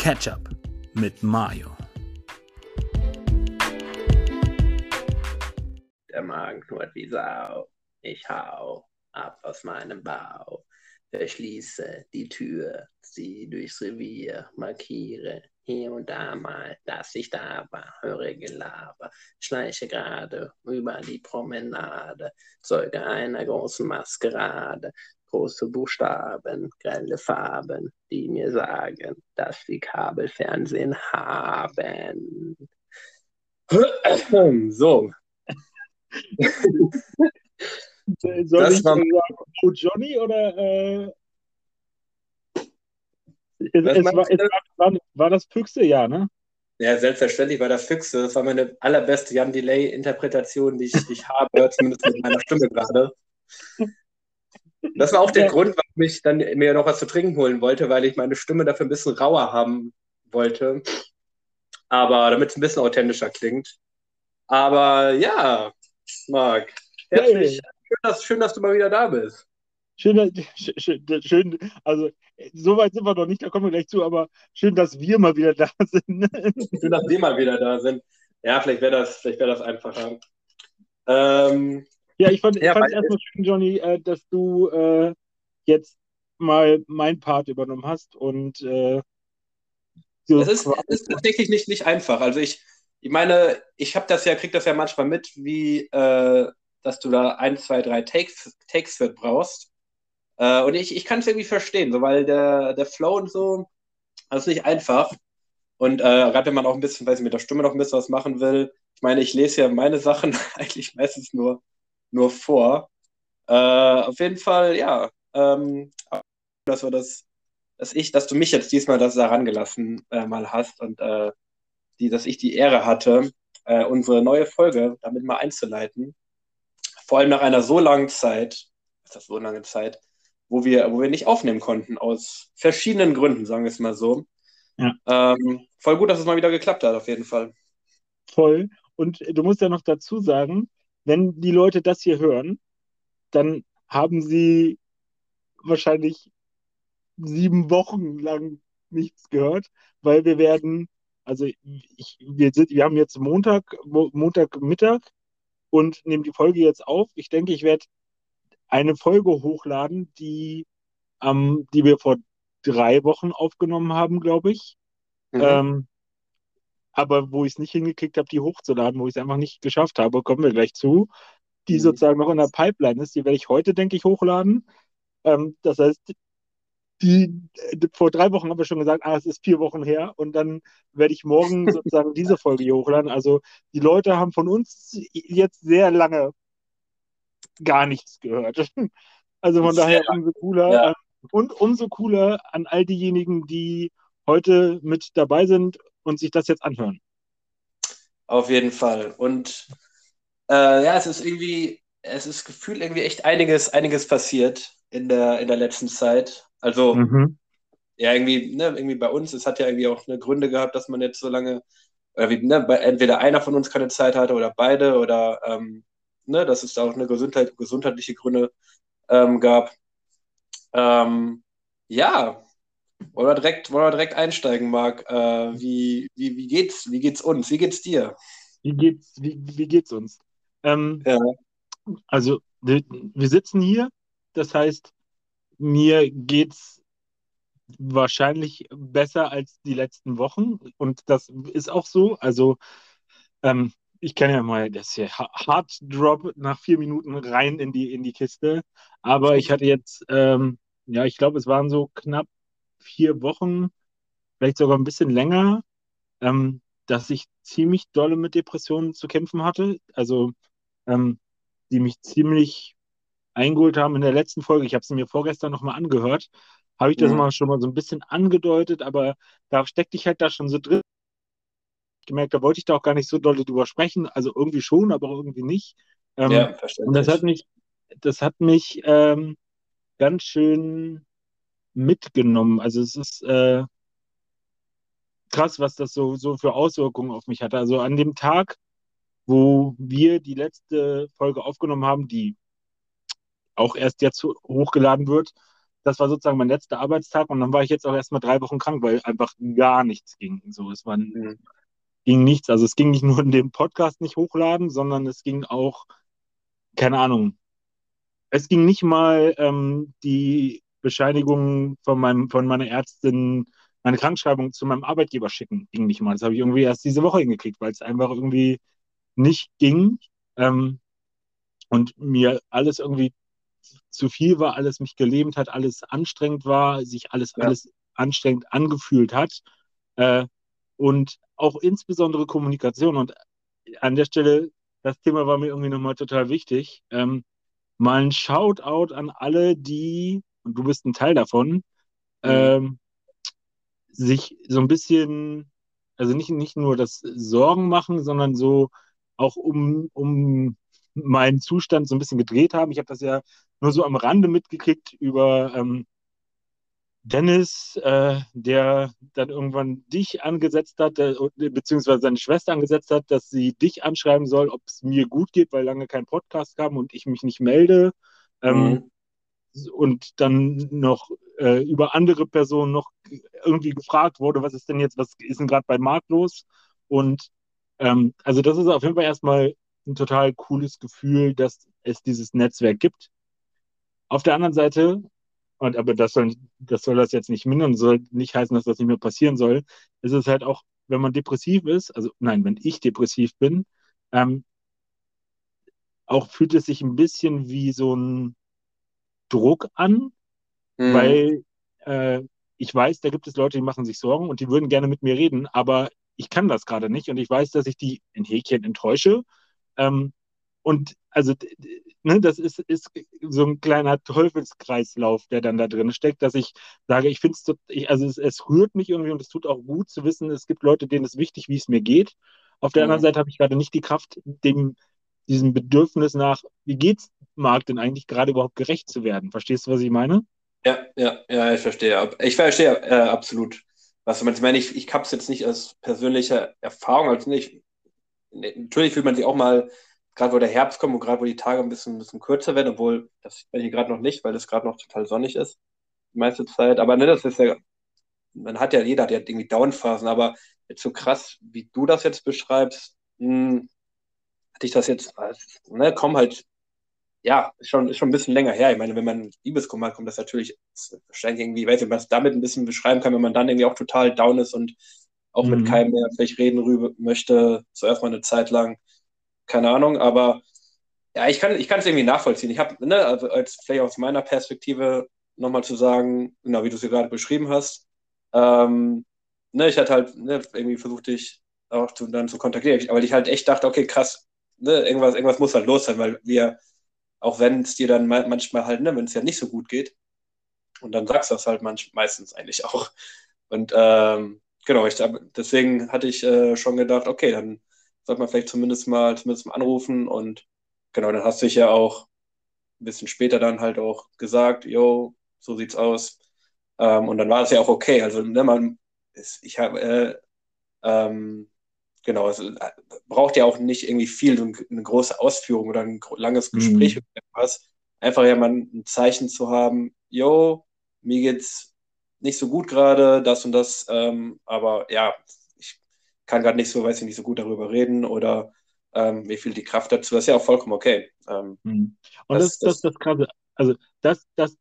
Ketchup mit Mayo. Der Magen knurrt wie Sau. Ich hau ab aus meinem Bau. Verschließe die Tür, zieh durchs Revier, markiere hier und da mal, dass ich da war, höre Gelaber, schleiche gerade über die Promenade, Zeuge einer großen Maskerade, große Buchstaben, grelle Farben, die mir sagen, dass sie Kabelfernsehen haben. So. Soll das ich war, sagen, oh Johnny oder äh, es, es war, es war, war, das Füchse, ja, ne? Ja, selbstverständlich war das Füchse. Das war meine allerbeste Jan Delay-Interpretation, die ich, die ich habe, zumindest mit meiner Stimme gerade. Das war auch der ja. Grund, warum ich dann mir noch was zu trinken holen wollte, weil ich meine Stimme dafür ein bisschen rauer haben wollte. Aber damit es ein bisschen authentischer klingt. Aber ja, Marc, herzlich, hey. schön, dass, schön, dass du mal wieder da bist. Schön, schön, schön, also so weit sind wir noch nicht, da kommen wir gleich zu, aber schön, dass wir mal wieder da sind. schön, dass wir mal wieder da sind. Ja, vielleicht wäre das, wär das einfacher. Ähm, ja, ich fand es ja, erstmal schön, Johnny, äh, dass du äh, jetzt mal mein Part übernommen hast und äh, so es, ist, es ist tatsächlich nicht, nicht einfach. Also ich, ich meine, ich habe das ja, krieg das ja manchmal mit, wie äh, dass du da ein, zwei, drei Takes, Takes für brauchst. Äh, und ich, ich kann es irgendwie verstehen, so, weil der, der Flow und so, das ist nicht einfach. Und äh, gerade wenn man auch ein bisschen, weiß ich, mit der Stimme noch ein bisschen was machen will. Ich meine, ich lese ja meine Sachen eigentlich meistens nur nur vor. Äh, auf jeden Fall, ja, ähm, dass wir das, dass ich, dass du mich jetzt diesmal das da rangelassen äh, mal hast und äh, die, dass ich die Ehre hatte, äh, unsere neue Folge damit mal einzuleiten. Vor allem nach einer so langen Zeit, ist das so lange Zeit, wo wir, wo wir nicht aufnehmen konnten, aus verschiedenen Gründen, sagen wir es mal so. Ja. Ähm, voll gut, dass es mal wieder geklappt hat, auf jeden Fall. Voll. Und du musst ja noch dazu sagen, wenn die Leute das hier hören, dann haben sie wahrscheinlich sieben Wochen lang nichts gehört, weil wir werden, also ich, wir, sind, wir haben jetzt Montag, Montagmittag und nehmen die Folge jetzt auf. Ich denke, ich werde eine Folge hochladen, die, ähm, die wir vor drei Wochen aufgenommen haben, glaube ich. Mhm. Ähm, aber wo ich es nicht hingekriegt habe, die hochzuladen, wo ich es einfach nicht geschafft habe, kommen wir gleich zu, die mhm. sozusagen noch in der Pipeline ist, die werde ich heute, denke ich, hochladen. Ähm, das heißt, die, die, vor drei Wochen haben wir schon gesagt, ah, es ist vier Wochen her und dann werde ich morgen sozusagen diese Folge hier hochladen. Also die Leute haben von uns jetzt sehr lange gar nichts gehört. Also von daher umso cooler. Ja. Und umso cooler an all diejenigen, die heute mit dabei sind und sich das jetzt anhören. Auf jeden Fall. Und äh, ja, es ist irgendwie, es ist gefühlt irgendwie echt einiges, einiges passiert in der, in der letzten Zeit. Also, mhm. ja, irgendwie, ne, irgendwie bei uns, es hat ja irgendwie auch eine Gründe gehabt, dass man jetzt so lange, oder wie, ne, entweder einer von uns keine Zeit hatte oder beide oder ähm, ne, dass es da auch eine Gesundheit, gesundheitliche Gründe ähm, gab. Ähm, ja, wollen wir direkt, wollen wir direkt einsteigen, Marc? Äh, wie, wie, wie, geht's, wie geht's uns? Wie geht's dir? Wie geht's, wie, wie geht's uns? Ähm, ja. Also, wir, wir sitzen hier, das heißt, mir geht's wahrscheinlich besser als die letzten Wochen und das ist auch so. Also, ähm, ich kann ja mal das hier Hard Drop nach vier Minuten rein in die, in die Kiste. Aber ich hatte jetzt, ähm, ja, ich glaube, es waren so knapp vier Wochen, vielleicht sogar ein bisschen länger, ähm, dass ich ziemlich dolle mit Depressionen zu kämpfen hatte. Also, ähm, die mich ziemlich eingeholt haben in der letzten Folge. Ich habe es mir vorgestern nochmal angehört. Habe ich das mhm. mal schon mal so ein bisschen angedeutet, aber da steckte ich halt da schon so drin. Ich gemerkt, da wollte ich da auch gar nicht so dolle drüber sprechen. Also irgendwie schon, aber irgendwie nicht. Ähm, ja, verständlich. Und das hat mich, das hat mich ähm, ganz schön mitgenommen. Also es ist äh, krass, was das so, so für Auswirkungen auf mich hatte. Also an dem Tag, wo wir die letzte Folge aufgenommen haben, die auch erst jetzt hochgeladen wird, das war sozusagen mein letzter Arbeitstag und dann war ich jetzt auch erstmal drei Wochen krank, weil einfach gar nichts ging. So, es war, mhm. ging nichts. Also es ging nicht nur in dem Podcast nicht hochladen, sondern es ging auch, keine Ahnung, es ging nicht mal ähm, die Bescheinigung von meinem, von meiner Ärztin, meine Krankschreibung zu meinem Arbeitgeber schicken, ging nicht mal. Das habe ich irgendwie erst diese Woche hingekriegt, weil es einfach irgendwie nicht ging. Ähm, und mir alles irgendwie zu viel war, alles mich gelähmt hat, alles anstrengend war, sich alles, ja. alles anstrengend angefühlt hat. Äh, und auch insbesondere Kommunikation. Und an der Stelle, das Thema war mir irgendwie nochmal total wichtig. Ähm, mal ein Shoutout an alle, die, und du bist ein Teil davon, mhm. ähm, sich so ein bisschen, also nicht, nicht nur das Sorgen machen, sondern so auch um, um meinen Zustand so ein bisschen gedreht haben. Ich habe das ja nur so am Rande mitgekriegt über ähm, Dennis, äh, der dann irgendwann dich angesetzt hat, äh, beziehungsweise seine Schwester angesetzt hat, dass sie dich anschreiben soll, ob es mir gut geht, weil lange kein Podcast kam und ich mich nicht melde. Ähm, mhm. Und dann noch äh, über andere Personen noch irgendwie gefragt wurde, was ist denn jetzt, was ist denn gerade bei Marc los? Und ähm, also das ist auf jeden Fall erstmal ein total cooles Gefühl, dass es dieses Netzwerk gibt. Auf der anderen Seite, und aber das soll, das soll das jetzt nicht mindern, soll nicht heißen, dass das nicht mehr passieren soll, ist es halt auch, wenn man depressiv ist, also nein, wenn ich depressiv bin, ähm, auch fühlt es sich ein bisschen wie so ein Druck an, mhm. weil äh, ich weiß, da gibt es Leute, die machen sich Sorgen und die würden gerne mit mir reden, aber ich kann das gerade nicht und ich weiß, dass ich die in Häkchen enttäusche ähm, und also, ne, das ist, ist so ein kleiner Teufelskreislauf, der dann da drin steckt, dass ich sage, ich finde es, also es, es, rührt mich irgendwie und es tut auch gut zu wissen, es gibt Leute, denen es wichtig, wie es mir geht. Auf der mhm. anderen Seite habe ich gerade nicht die Kraft, dem, diesem Bedürfnis nach, wie geht's Marc denn eigentlich gerade überhaupt gerecht zu werden? Verstehst du, was ich meine? Ja, ja, ja, ich verstehe. Ich verstehe äh, absolut. Was du meinst, ich meine, ich, ich habe es jetzt nicht als persönliche Erfahrung, also nicht, natürlich fühlt man sich auch mal, gerade wo der Herbst kommt und gerade wo die Tage ein bisschen, ein bisschen kürzer werden, obwohl das sieht man hier gerade noch nicht, weil es gerade noch total sonnig ist, die meiste Zeit. Aber ne, das ist ja, man hat ja, jeder hat ja irgendwie Downphasen, aber jetzt so krass, wie du das jetzt beschreibst, mh, hm, hatte ich das jetzt, ne, komm halt, ja, ist schon, ist schon ein bisschen länger her. Ich meine, wenn man Liebeskummer hat, kommt das natürlich wahrscheinlich irgendwie, ich weiß nicht, was damit ein bisschen beschreiben kann, wenn man dann irgendwie auch total down ist und auch mhm. mit keinem mehr vielleicht reden rüber möchte, zuerst mal eine Zeit lang, keine Ahnung, aber ja, ich kann ich es irgendwie nachvollziehen. Ich habe, ne, also als vielleicht aus meiner Perspektive nochmal zu sagen, genau wie du es hier gerade beschrieben hast, ähm, ne, ich hatte halt ne, irgendwie versucht, dich auch zu, dann zu kontaktieren, weil ich halt echt dachte, okay, krass, ne, irgendwas, irgendwas muss halt los sein, weil wir, auch wenn es dir dann manchmal halt, ne, wenn es ja nicht so gut geht, und dann sagst du das halt manch, meistens eigentlich auch. Und ähm, genau, ich, deswegen hatte ich äh, schon gedacht, okay, dann sollte man vielleicht zumindest mal, zumindest mal anrufen und genau, dann hast du dich ja auch ein bisschen später dann halt auch gesagt, yo, so sieht's aus. Ähm, und dann war es ja auch okay. Also, ne, man, ich habe, äh, ähm, genau, es äh, braucht ja auch nicht irgendwie viel, so eine große Ausführung oder ein langes mhm. Gespräch mhm. oder etwas. Einfach ja mal ein Zeichen zu haben, yo, mir geht's nicht so gut gerade, das und das, ähm, aber ja, ich kann gerade nicht so, weiß ich nicht so gut darüber reden oder ähm, wie viel die Kraft dazu, das ist ja auch vollkommen okay. Ähm, mhm. und das, ist das, das, das Krasse, also das, das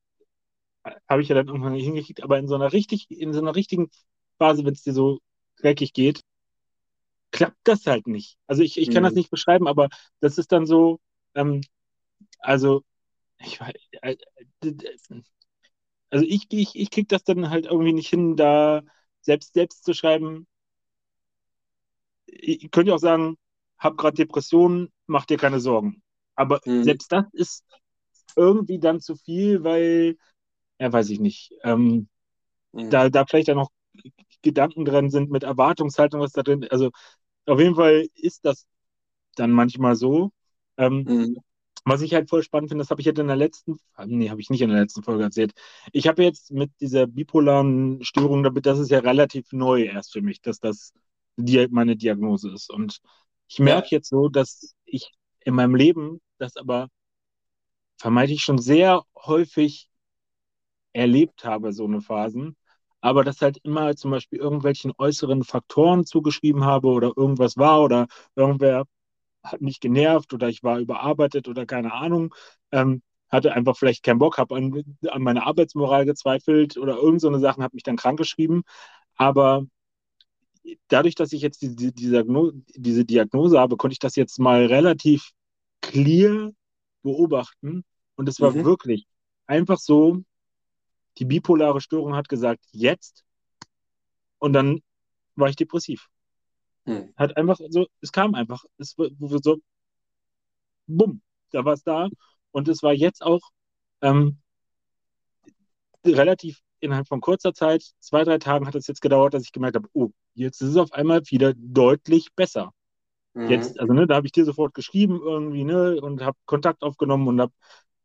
habe ich ja dann irgendwann nicht hingekriegt, aber in so einer richtig, in so einer richtigen Phase, wenn es dir so dreckig geht, klappt das halt nicht. Also ich, ich kann mhm. das nicht beschreiben, aber das ist dann so, ähm, also ich weiß, äh, also ich, ich, ich krieg das dann halt irgendwie nicht hin, da selbst selbst zu schreiben. Ich könnte auch sagen, hab gerade Depressionen, mach dir keine Sorgen. Aber mhm. selbst das ist irgendwie dann zu viel, weil, ja, weiß ich nicht, ähm, mhm. da, da vielleicht dann noch Gedanken drin sind mit Erwartungshaltung, was da drin, also auf jeden Fall ist das dann manchmal so. Ähm, mhm. Was ich halt voll spannend finde, das habe ich jetzt in der letzten, nee, habe ich nicht in der letzten Folge erzählt. Ich habe jetzt mit dieser bipolaren Störung, das ist ja relativ neu erst für mich, dass das die, meine Diagnose ist. Und ich merke ja. jetzt so, dass ich in meinem Leben das aber vermeintlich schon sehr häufig erlebt habe, so eine Phasen, aber das halt immer zum Beispiel irgendwelchen äußeren Faktoren zugeschrieben habe oder irgendwas war oder irgendwer hat mich genervt oder ich war überarbeitet oder keine Ahnung, ähm, hatte einfach vielleicht keinen Bock, habe an, an meine Arbeitsmoral gezweifelt oder irgend so eine Sachen, habe mich dann krank geschrieben. Aber dadurch, dass ich jetzt die, die, diese Diagnose habe, konnte ich das jetzt mal relativ clear beobachten. Und es war mhm. wirklich einfach so, die bipolare Störung hat gesagt, jetzt. Und dann war ich depressiv. Mhm. Hat einfach so, es kam einfach, es so, bumm, da war es da. Und es war jetzt auch ähm, relativ innerhalb von kurzer Zeit, zwei, drei Tagen hat es jetzt gedauert, dass ich gemerkt habe, oh, jetzt ist es auf einmal wieder deutlich besser. Mhm. Jetzt, also ne, da habe ich dir sofort geschrieben irgendwie, ne, und habe Kontakt aufgenommen und habe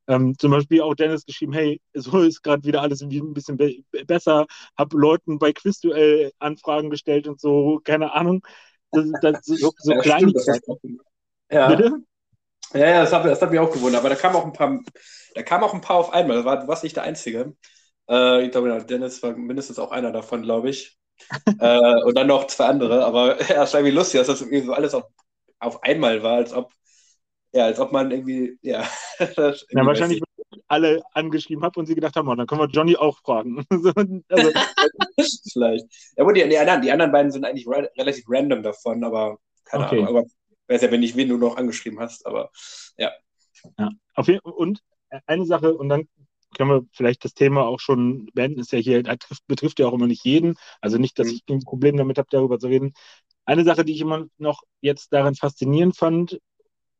ähm, zum Beispiel auch Dennis geschrieben, hey, so ist gerade wieder alles ein bisschen be besser, habe Leuten bei Quizduell Anfragen gestellt und so, keine Ahnung. Das, das, so so ja, Kleinigkeiten. Ja. Bitte? Ja, ja, das hat, das hat mich auch gewundert, aber da kamen auch ein paar, da kamen auch ein paar auf einmal, du warst nicht der Einzige. Äh, ich glaube, Dennis war mindestens auch einer davon, glaube ich. äh, und dann noch zwei andere, aber ja, es war irgendwie lustig, dass das irgendwie so alles auf, auf einmal war, als ob, ja, als ob man irgendwie, ja. irgendwie ja, wahrscheinlich alle angeschrieben habe und sie gedacht haben, oh, dann können wir Johnny auch fragen. also, Vielleicht. Ja, gut, die, die, anderen, die anderen beiden sind eigentlich re relativ random davon, aber keine okay. Ahnung. Aber weiß ja, wenn nicht, wen du noch angeschrieben hast, aber ja. Ja, auf jeden Und eine Sache, und dann können wir vielleicht das Thema auch schon beenden, ist ja hier, betrifft, betrifft ja auch immer nicht jeden. Also nicht, dass mhm. ich ein Problem damit habe, darüber zu reden. Eine Sache, die ich immer noch jetzt darin faszinierend fand,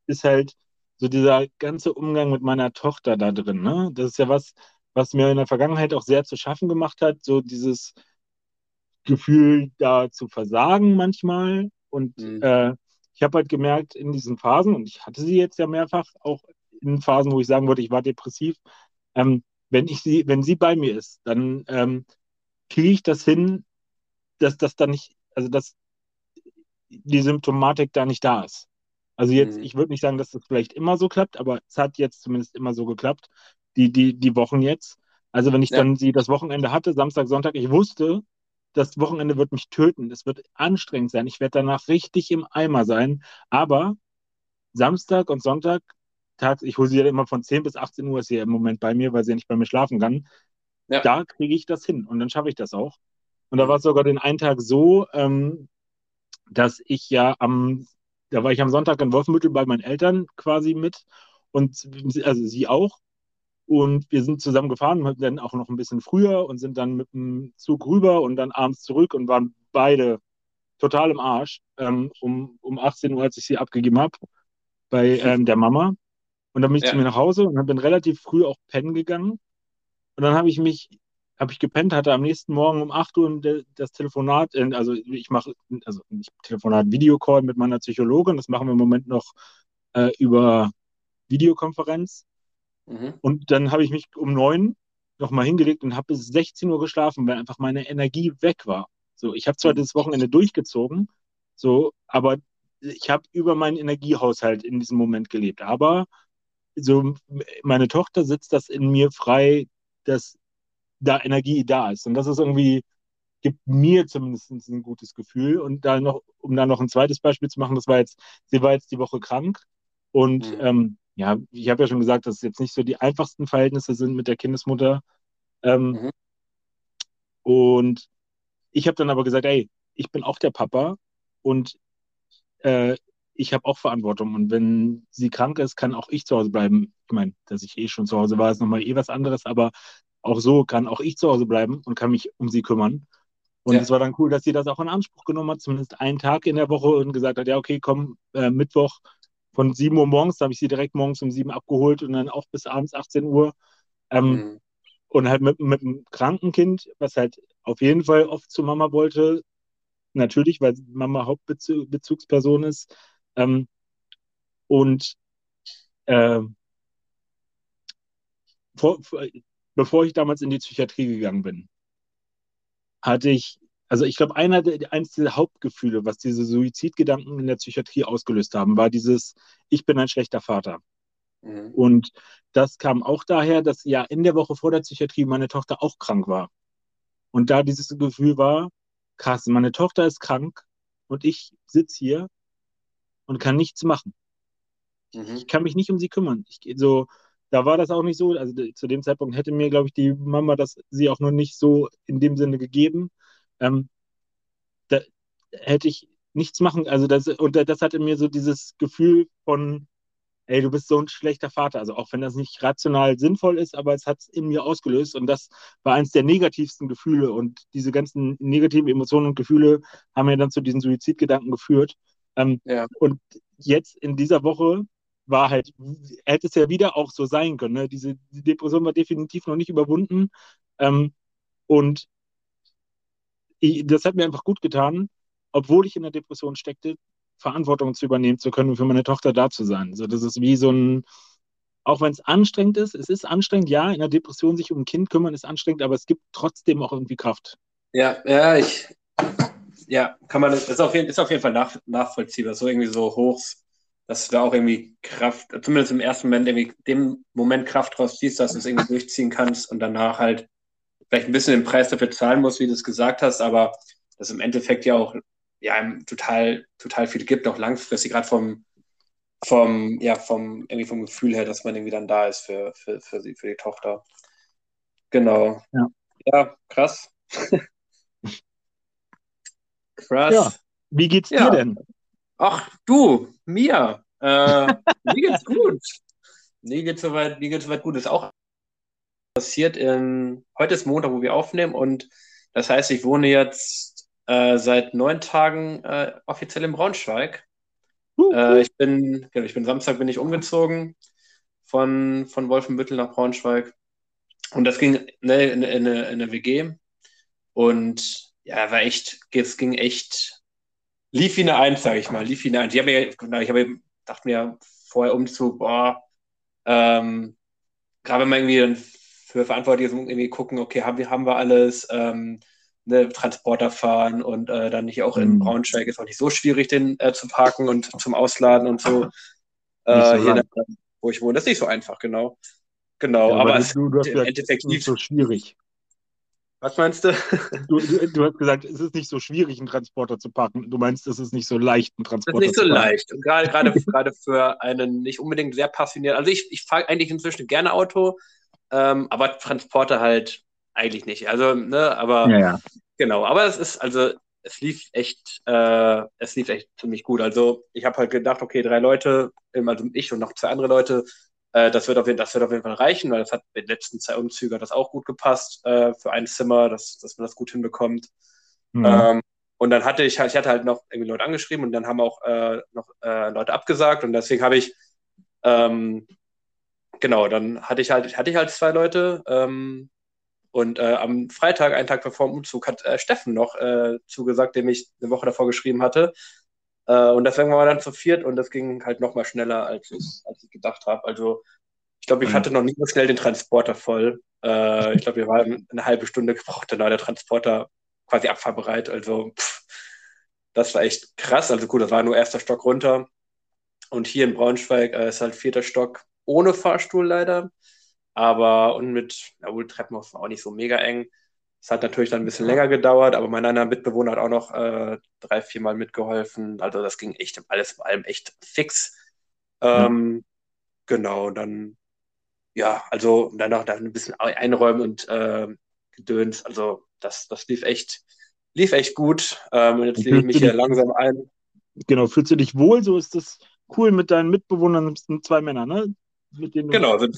ist halt so dieser ganze Umgang mit meiner Tochter da drin. Ne? Das ist ja was, was mir in der Vergangenheit auch sehr zu schaffen gemacht hat, so dieses Gefühl, da zu versagen manchmal. Und mhm. äh, ich habe halt gemerkt, in diesen Phasen, und ich hatte sie jetzt ja mehrfach, auch in Phasen, wo ich sagen würde, ich war depressiv, ähm, wenn ich sie, wenn sie bei mir ist, dann ähm, kriege ich das hin, dass das dann nicht, also dass die Symptomatik da nicht da ist. Also jetzt, mhm. ich würde nicht sagen, dass das vielleicht immer so klappt, aber es hat jetzt zumindest immer so geklappt, die, die, die Wochen jetzt. Also wenn ich ja. dann sie das Wochenende hatte, Samstag, Sonntag, ich wusste, das Wochenende wird mich töten. Es wird anstrengend sein. Ich werde danach richtig im Eimer sein. Aber Samstag und Sonntag, tags, ich hole sie ja immer von 10 bis 18 Uhr, ist sie ja im Moment bei mir, weil sie ja nicht bei mir schlafen kann. Ja. Da kriege ich das hin und dann schaffe ich das auch. Und da war es sogar den einen Tag so, ähm, dass ich ja am, da war ich am Sonntag in Wolfenbüttel bei meinen Eltern quasi mit und also sie auch. Und wir sind zusammen gefahren, dann auch noch ein bisschen früher und sind dann mit dem Zug rüber und dann abends zurück und waren beide total im Arsch. Ähm, um, um 18 Uhr, als ich sie abgegeben habe bei ähm, der Mama. Und dann bin ich ja. zu mir nach Hause und bin relativ früh auch pennen gegangen. Und dann habe ich mich, habe ich gepennt, hatte am nächsten Morgen um 8 Uhr das Telefonat, also ich mache, also nicht Telefonat, Videocall mit meiner Psychologin. Das machen wir im Moment noch äh, über Videokonferenz. Mhm. Und dann habe ich mich um neun nochmal hingelegt und habe bis 16 Uhr geschlafen, weil einfach meine Energie weg war. So, ich habe zwar das Wochenende durchgezogen, so, aber ich habe über meinen Energiehaushalt in diesem Moment gelebt. Aber so, meine Tochter sitzt das in mir frei, dass da Energie da ist. Und das ist irgendwie, gibt mir zumindest ein gutes Gefühl. Und da noch, um da noch ein zweites Beispiel zu machen, das war jetzt, sie war jetzt die Woche krank und mhm. ähm, ja, ich habe ja schon gesagt, dass es jetzt nicht so die einfachsten Verhältnisse sind mit der Kindesmutter. Ähm, mhm. Und ich habe dann aber gesagt, ey, ich bin auch der Papa und äh, ich habe auch Verantwortung. Und wenn sie krank ist, kann auch ich zu Hause bleiben. Ich meine, dass ich eh schon zu Hause war, ist nochmal eh was anderes, aber auch so kann auch ich zu Hause bleiben und kann mich um sie kümmern. Und ja. es war dann cool, dass sie das auch in Anspruch genommen hat, zumindest einen Tag in der Woche und gesagt hat, ja, okay, komm, äh, Mittwoch von 7 Uhr morgens, da habe ich sie direkt morgens um 7 abgeholt und dann auch bis abends 18 Uhr. Ähm, mhm. Und halt mit, mit einem kranken Kind, was halt auf jeden Fall oft zu Mama wollte, natürlich, weil Mama Hauptbezugsperson ist. Ähm, und äh, vor, bevor ich damals in die Psychiatrie gegangen bin, hatte ich also ich glaube, einer der, eines der Hauptgefühle, was diese Suizidgedanken in der Psychiatrie ausgelöst haben, war dieses, ich bin ein schlechter Vater. Mhm. Und das kam auch daher, dass ja in der Woche vor der Psychiatrie meine Tochter auch krank war. Und da dieses Gefühl war, krass, meine Tochter ist krank und ich sitze hier und kann nichts machen. Mhm. Ich kann mich nicht um sie kümmern. Ich, so, da war das auch nicht so. Also zu dem Zeitpunkt hätte mir, glaube ich, die Mama das sie auch noch nicht so in dem Sinne gegeben. Ähm, da hätte ich nichts machen. Also das, und das hatte mir so dieses Gefühl von, ey, du bist so ein schlechter Vater. Also auch wenn das nicht rational sinnvoll ist, aber es hat es in mir ausgelöst und das war eines der negativsten Gefühle und diese ganzen negativen Emotionen und Gefühle haben ja dann zu diesen Suizidgedanken geführt. Ähm, ja. Und jetzt in dieser Woche war halt, hätte es ja wieder auch so sein können. Ne? Diese die Depression war definitiv noch nicht überwunden. Ähm, und ich, das hat mir einfach gut getan, obwohl ich in der Depression steckte, Verantwortung zu übernehmen zu können und für meine Tochter da zu sein. Also das ist wie so ein, auch wenn es anstrengend ist, es ist anstrengend, ja, in der Depression sich um ein Kind kümmern ist anstrengend, aber es gibt trotzdem auch irgendwie Kraft. Ja, ja, ich, ja, kann man, ist auf jeden, ist auf jeden Fall nach, nachvollziehbar, so irgendwie so hoch, dass du da auch irgendwie Kraft, zumindest im ersten Moment irgendwie dem Moment Kraft draus ziehst, dass du es irgendwie durchziehen kannst und danach halt vielleicht ein bisschen den Preis dafür zahlen musst, wie du es gesagt hast, aber das im Endeffekt ja auch ja, total, total viel gibt, auch langfristig, gerade vom, vom, ja, vom, irgendwie vom Gefühl her, dass man irgendwie dann da ist für, für, für, sie, für die Tochter. Genau. Ja, ja krass. krass. Ja. Wie geht's dir ja. denn? Ach, du, mir. Äh, mir geht's gut. Mir geht's soweit, mir geht's soweit gut. Ist auch passiert in, heute ist Montag, wo wir aufnehmen und das heißt, ich wohne jetzt äh, seit neun Tagen äh, offiziell in Braunschweig. Uh. ich bin, genau, ich bin Samstag bin ich umgezogen von, von Wolfenbüttel nach Braunschweig. Und das ging ne, in, in, in, in eine WG. Und ja, war echt, es ging echt, lief wie eine Eins, sage ich mal, lief wie eine Eins. Ich habe mir, ich habe dachte mir vorher Umzug, boah, ähm, gerade wenn man irgendwie dann für Verantwortliche irgendwie gucken, okay, haben wir, haben wir alles, ähm, ne, Transporter fahren und äh, dann nicht auch in mhm. Braunschweig ist auch nicht so schwierig, den äh, zu parken und zum Ausladen und so. Äh, so hier, der, wo ich wohne, das ist nicht so einfach, genau. Genau, ja, aber, aber du, du hast im Endeffekt nicht so schwierig. Was meinst du? du? Du hast gesagt, es ist nicht so schwierig, einen Transporter zu packen. Du meinst, es ist nicht so leicht, einen Transporter zu packen. Es ist nicht so leicht. Und gerade, gerade, gerade für einen nicht unbedingt sehr passionierten. Also ich, ich fahre eigentlich inzwischen gerne Auto, ähm, aber Transporter halt eigentlich nicht. Also, ne, aber ja, ja. genau, aber es ist, also es lief echt, äh, es lief echt ziemlich gut. Also ich habe halt gedacht, okay, drei Leute, also ich und noch zwei andere Leute, äh, das, wird auf jeden, das wird auf jeden Fall reichen, weil das hat mit den letzten zwei Umzügen das auch gut gepasst äh, für ein Zimmer, dass, dass man das gut hinbekommt. Mhm. Ähm, und dann hatte ich, ich hatte halt noch irgendwie Leute angeschrieben und dann haben auch äh, noch äh, Leute abgesagt und deswegen habe ich ähm, genau, dann hatte ich halt, hatte ich halt zwei Leute. Ähm, und äh, am Freitag, einen Tag bevor dem Umzug, hat äh, Steffen noch äh, zugesagt, dem ich eine Woche davor geschrieben hatte. Äh, und deswegen waren wir dann zu viert und das ging halt noch mal schneller, als ich, als ich gedacht habe. Also ich glaube, ich mhm. hatte noch nicht so schnell den Transporter voll. Äh, ich glaube, wir waren eine halbe Stunde gebraucht, dann war der Transporter quasi abfahrbereit. Also pff, das war echt krass. Also gut, das war nur erster Stock runter. Und hier in Braunschweig äh, ist halt vierter Stock ohne Fahrstuhl leider. Aber und mit, ja wohl Treppenhaus war auch nicht so mega eng. Es hat natürlich dann ein bisschen länger gedauert, aber mein anderer Mitbewohner hat auch noch äh, drei, vier Mal mitgeholfen. Also das ging echt alles vor allem echt fix. Ähm, mhm. Genau, dann ja, also danach dann ein bisschen einräumen und äh, gedöns. Also das, das lief echt, lief echt gut. Ähm, und jetzt lege ich mich hier langsam ein. Genau, fühlst du dich wohl? So ist das cool mit deinen Mitbewohnern, sind zwei Männer, ne? genau, sind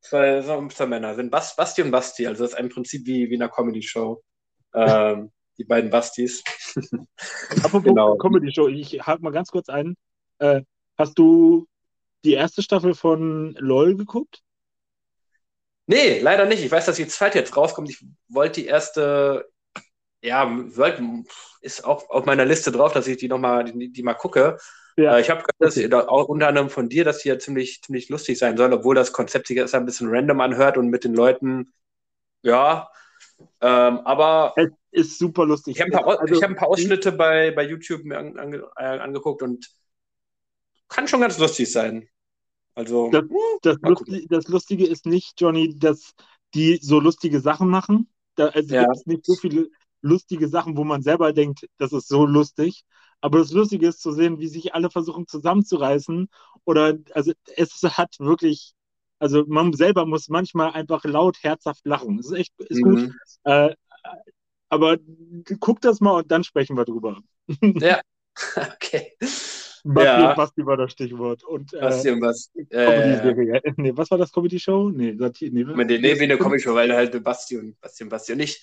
zwei, zwei Männer, sind Bas, Basti und Basti. Also das ist im Prinzip wie, wie in einer Comedy-Show. Ähm, die beiden Bastis. Apropos genau. Comedy-Show, ich hake mal ganz kurz ein. Äh, hast du die erste Staffel von LOL geguckt? Nee, leider nicht. Ich weiß, dass die zweite jetzt rauskommt. Ich wollte die erste, ja, ist auch auf meiner Liste drauf, dass ich die nochmal, die, die mal gucke. Ja. Äh, ich habe gehört, dass auch unter anderem von dir, dass die ja ziemlich, ziemlich lustig sein soll, obwohl das Konzept sich jetzt ein bisschen random anhört und mit den Leuten, ja, ähm, aber. Es ist super lustig. Ich habe ein, paar, also, hab ein paar Ausschnitte bei, bei YouTube mir an, an, äh, angeguckt und kann schon ganz lustig sein. Also, das, das, Lustige, das Lustige ist nicht, Johnny, dass die so lustige Sachen machen. Da, also ja. gibt es nicht so viele lustige Sachen, wo man selber denkt, das ist so lustig. Aber das Lustige ist zu sehen, wie sich alle versuchen zusammenzureißen. Oder also es hat wirklich, also man selber muss manchmal einfach laut, herzhaft lachen. Das ist echt ist mhm. gut. Äh, aber guck das mal und dann sprechen wir drüber. Ja, okay. Basti ja. Basti war das Stichwort. Und, äh, Basti und Basti. Comedy-Serie. Äh, nee, was war das? Comedy-Show? Nee, Satir, nee, nee, nee, wie eine Comedy-Show, weil halt Basti und Basti und Basti und ich.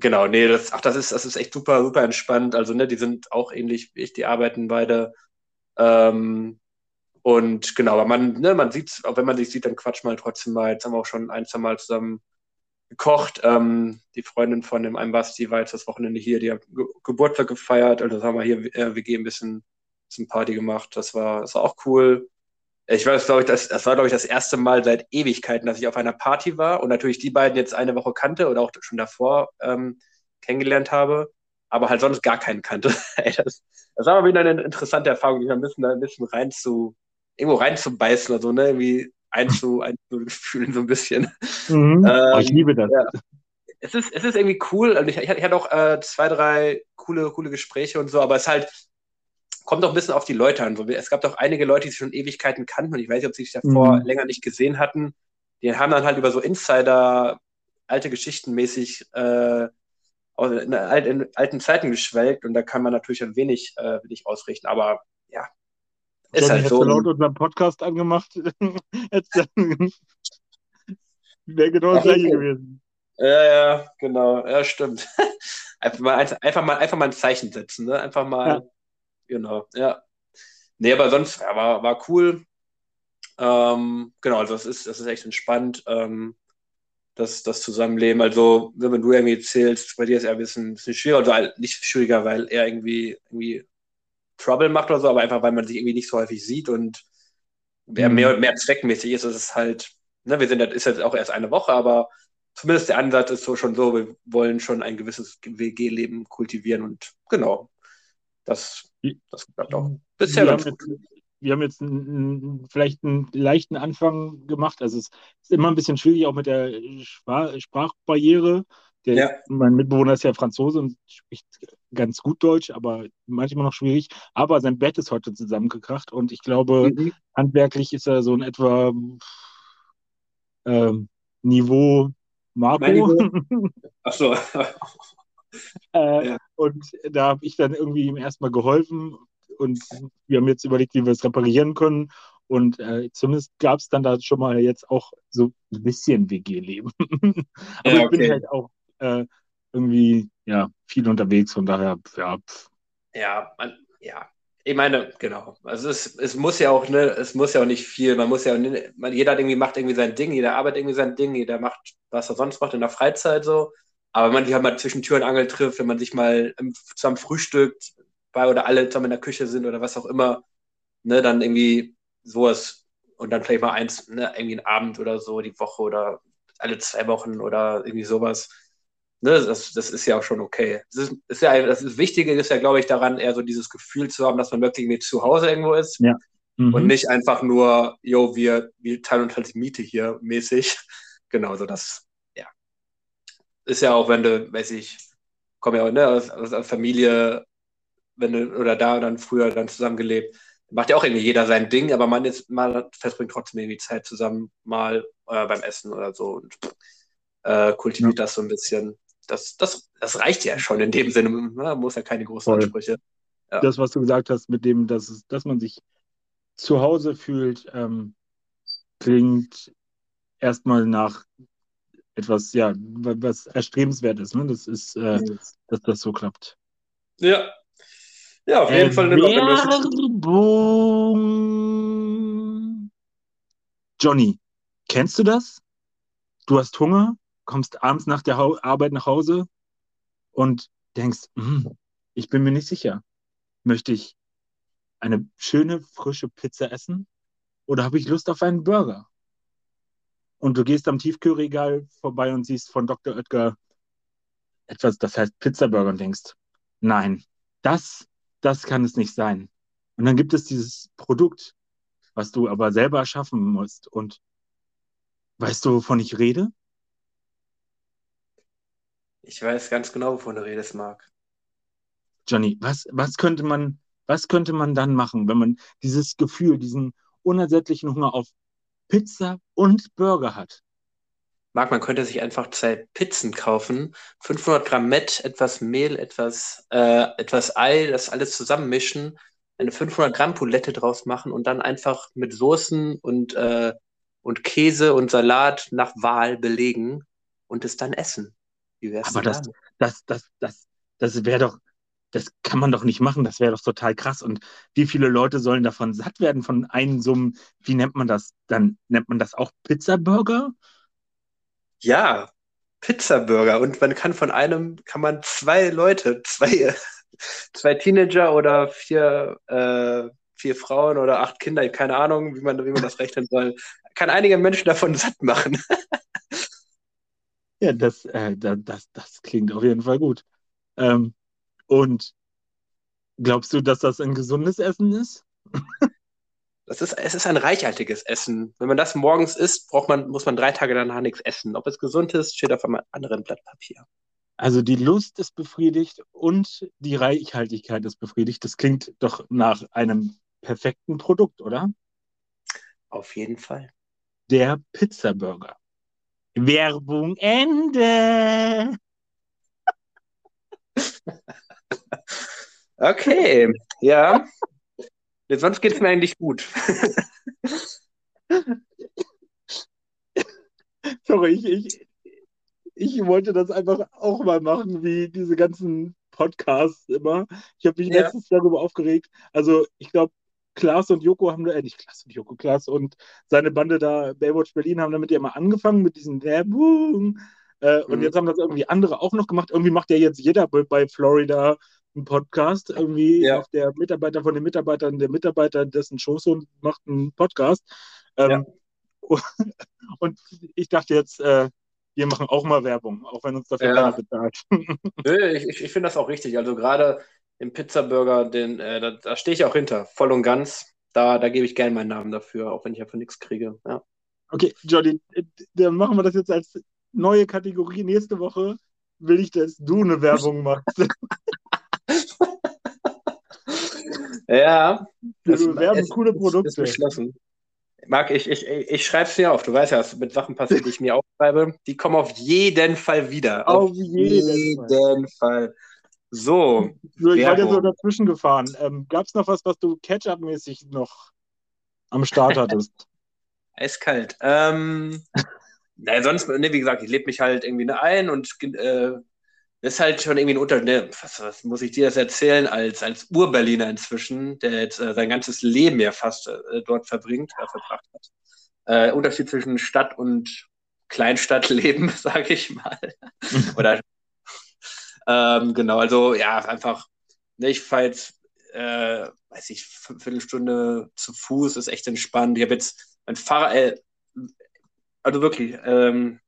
Genau, nee, das, ach, das ist, das ist echt super, super entspannt. Also, ne, die sind auch ähnlich wie ich, die arbeiten beide. Ähm, und genau, aber man, ne, man sieht auch wenn man sich sieht, dann quatscht man trotzdem mal. Jetzt haben wir auch schon ein, zwei Mal zusammen gekocht. Ähm, die Freundin von dem einen Basti war jetzt das Wochenende hier, die hat Ge Geburtstag gefeiert. Also haben wir hier äh, WG ein bisschen, bisschen Party gemacht. Das war, das war auch cool. Ich weiß, glaube ich, das, das war, glaube ich, das erste Mal seit Ewigkeiten, dass ich auf einer Party war und natürlich die beiden jetzt eine Woche kannte oder auch schon davor ähm, kennengelernt habe, aber halt sonst gar keinen kannte. das, das war mal wieder eine interessante Erfahrung, ein bisschen, ein bisschen rein zu, irgendwo reinzubeißen oder so, ne? Irgendwie einzu, einzufühlen, so ein bisschen. Mhm. Ähm, oh, ich liebe das. Ja. Es ist, es ist irgendwie cool. Also ich, ich hatte auch äh, zwei, drei coole, coole Gespräche und so, aber es halt kommt auch ein bisschen auf die Leute an. Es gab auch einige Leute, die sich schon Ewigkeiten kannten und ich weiß nicht, ob sie sich davor mhm. länger nicht gesehen hatten. Die haben dann halt über so Insider, alte Geschichten mäßig äh, in, in, alten Zeiten geschwelgt und da kann man natürlich ein wenig, äh, wenig ausrichten. Aber ja, ist Johnny halt so. laut unseren Podcast angemacht. Wäre genau das gleiche gewesen. Ja, ja, genau. Ja, stimmt. einfach, mal, einfach, mal, einfach mal ein Zeichen setzen, ne? Einfach mal. Ja. Genau, ja. Nee, aber sonst ja, war, war cool. Ähm, genau, also das ist, das ist echt entspannt, ähm, das, das Zusammenleben. Also, wenn du irgendwie zählst, bei dir ist er ein bisschen, ein bisschen schwieriger, also nicht schwieriger, weil er irgendwie, irgendwie Trouble macht oder so, aber einfach, weil man sich irgendwie nicht so häufig sieht und mhm. mehr und mehr zweckmäßig ist, ist es halt, ne, wir sind, das ist jetzt auch erst eine Woche, aber zumindest der Ansatz ist so schon so, wir wollen schon ein gewisses WG-Leben kultivieren und genau, das, das klappt auch. Bisher wir, haben jetzt, wir haben jetzt einen, vielleicht einen leichten Anfang gemacht, also es ist immer ein bisschen schwierig, auch mit der Sprachbarriere, der, ja. Mein Mitbewohner ist ja Franzose und spricht ganz gut Deutsch, aber manchmal noch schwierig. Aber sein Bett ist heute zusammengekracht und ich glaube, mhm. handwerklich ist er so in etwa ähm, Niveau Marco. Ach so. äh, ja. Und da habe ich dann irgendwie ihm erstmal geholfen und wir haben jetzt überlegt, wie wir es reparieren können. Und äh, zumindest gab es dann da schon mal jetzt auch so ein bisschen WG-Leben. Aber ja, okay. ich bin halt auch äh, irgendwie ja viel unterwegs, von daher, ja. Ja, man, ja. Ich meine, genau. Also es, es muss ja auch, ne, es muss ja auch nicht viel, man muss ja auch, man, jeder irgendwie macht irgendwie sein Ding, jeder arbeitet irgendwie sein Ding, jeder macht, was er sonst macht in der Freizeit so. Aber wenn man sich halt mal zwischen Tür und Angel trifft, wenn man sich mal zusammen frühstückt, bei oder alle zusammen in der Küche sind oder was auch immer, ne, dann irgendwie sowas und dann vielleicht mal eins, ne, irgendwie einen Abend oder so, die Woche oder alle zwei Wochen oder irgendwie sowas ne, das, das ist ja auch schon okay. Das ist, ist ja, das ist, Wichtige ist ja, glaube ich, daran, eher so dieses Gefühl zu haben, dass man wirklich mit zu Hause irgendwo ist. Ja. Mhm. Und nicht einfach nur, yo, wir, wir teilen uns halt die Miete hier mäßig. Genau, so das. Ist ja auch, wenn du, weiß ich, komme ja auch ne, aus, aus Familie, wenn du, oder da dann früher dann zusammengelebt, macht ja auch irgendwie jeder sein Ding, aber man ist, man verbringt trotzdem irgendwie Zeit zusammen mal äh, beim Essen oder so und äh, kultiviert ja. das so ein bisschen das, das, das reicht ja schon in dem Sinne. Man muss ja keine großen Voll. Ansprüche. Ja. Das, was du gesagt hast, mit dem, dass, es, dass man sich zu Hause fühlt, ähm, klingt erstmal nach etwas, ja, was erstrebenswert ist. Ne? Das ist, äh, dass das so klappt. Ja. Ja, auf jeden äh, Fall eine Werbung. Johnny, kennst du das? Du hast Hunger, kommst abends nach der Arbeit nach Hause und denkst, hm, ich bin mir nicht sicher. Möchte ich eine schöne, frische Pizza essen oder habe ich Lust auf einen Burger? Und du gehst am Tiefkühlregal vorbei und siehst von Dr. Oetker etwas, das heißt Pizzaburger und denkst, nein, das, das kann es nicht sein. Und dann gibt es dieses Produkt was du aber selber schaffen musst. Und weißt du, wovon ich rede? Ich weiß ganz genau, wovon du redest, Marc. Johnny, was, was könnte man, was könnte man dann machen, wenn man dieses Gefühl, diesen unersättlichen Hunger auf Pizza und Burger hat? Marc, man könnte sich einfach zwei Pizzen kaufen, 500 Gramm Met, etwas Mehl, etwas, äh, etwas Ei, das alles zusammenmischen, eine 500 Gramm Poulette draus machen und dann einfach mit Soßen und, äh, und Käse und Salat nach Wahl belegen und es dann essen. Aber das, das, das, das, das wäre doch, das kann man doch nicht machen, das wäre doch total krass. Und wie viele Leute sollen davon satt werden von einem so einem, wie nennt man das? Dann nennt man das auch Pizzaburger? Ja, Pizzaburger. Und man kann von einem, kann man zwei Leute, zwei, zwei Teenager oder vier, äh, vier Frauen oder acht Kinder, keine Ahnung, wie man, wie man das rechnen soll, kann einige Menschen davon satt machen. Ja, das, äh, das, das klingt auf jeden Fall gut. Ähm, und glaubst du, dass das ein gesundes Essen ist? Das ist, es ist ein reichhaltiges Essen. Wenn man das morgens isst, braucht man, muss man drei Tage danach nichts essen. Ob es gesund ist, steht auf einem anderen Blatt Papier. Also die Lust ist befriedigt und die Reichhaltigkeit ist befriedigt. Das klingt doch nach einem perfekten Produkt, oder? Auf jeden Fall. Der Pizzaburger. Werbung Ende. okay, ja. Sonst geht es mir eigentlich gut. Sorry, ich, ich, ich wollte das einfach auch mal machen, wie diese ganzen Podcasts immer. Ich habe mich ja. letztens darüber aufgeregt. Also, ich glaube, Klaas und Joko haben, äh, nicht Klaas und Joko, Klaas und seine Bande da, Baywatch Berlin, haben damit ja mal angefangen mit diesen Werbung. Äh, mhm. Und jetzt haben das irgendwie andere auch noch gemacht. Irgendwie macht ja jetzt jeder bei Florida einen Podcast. Irgendwie ja. der Mitarbeiter von den Mitarbeitern, der Mitarbeiter dessen Schoßhund macht einen Podcast. Ähm, ja. Und ich dachte jetzt, äh, wir machen auch mal Werbung, auch wenn uns dafür ja. keiner bezahlt. Nö, ich, ich finde das auch richtig. Also gerade im Pizzaburger, den, äh, da, da stehe ich auch hinter, voll und ganz. Da, da gebe ich gerne meinen Namen dafür, auch wenn ich dafür nichts kriege. Ja. Okay, Jordi, äh, dann machen wir das jetzt als neue Kategorie. Nächste Woche will ich, dass du eine Werbung machst. ja. Wir bewerben coole Produkte. Ist beschlossen. Marc, ich, ich, ich schreibe es dir auf. Du weißt ja, was mit Sachen passiert, die ich mir aufschreibe. Die kommen auf jeden Fall wieder. Auf, auf jeden, jeden Fall. Fall. So. so ich war dir so dazwischen gefahren. Ähm, Gab es noch was, was du Ketchup-mäßig noch am Start hattest? Eiskalt. Ähm, naja, sonst, ne, wie gesagt, ich lebe mich halt irgendwie ein und äh, das ist halt schon irgendwie ein Unterschied. Ne, was, was, muss ich dir das erzählen, als, als Ur-Berliner inzwischen, der jetzt äh, sein ganzes Leben ja fast äh, dort verbringt, äh, verbracht hat. Äh, Unterschied zwischen Stadt und Kleinstadtleben, sage ich mal. Oder ähm, genau, also ja, einfach, ne, ich fahre jetzt, äh, weiß ich, Viertelstunde zu Fuß, ist echt entspannt. Ich habe jetzt mein Fahrrad, äh, also wirklich, ähm,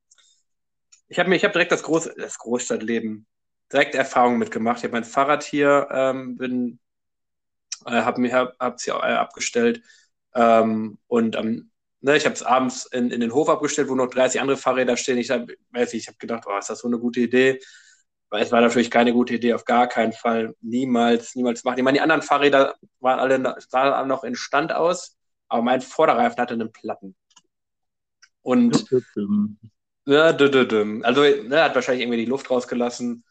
ich habe mir, ich habe direkt das, Groß, das Großstadtleben, direkt Erfahrungen mitgemacht. Ich habe mein Fahrrad hier, ähm, bin, äh, habe mir, hab, hab's hier äh, abgestellt ähm, und am Ne, ich habe es abends in, in den Hof abgestellt, wo noch 30 andere Fahrräder stehen. Ich hab, nicht, ich habe gedacht, oh, ist das so eine gute Idee? Weil es war natürlich keine gute Idee, auf gar keinen Fall. Niemals, niemals machen. Ich meine, die anderen Fahrräder waren alle, sahen alle noch in Stand aus, aber mein Vorderreifen hatte einen Platten. Und ja, also ne, hat wahrscheinlich irgendwie die Luft rausgelassen.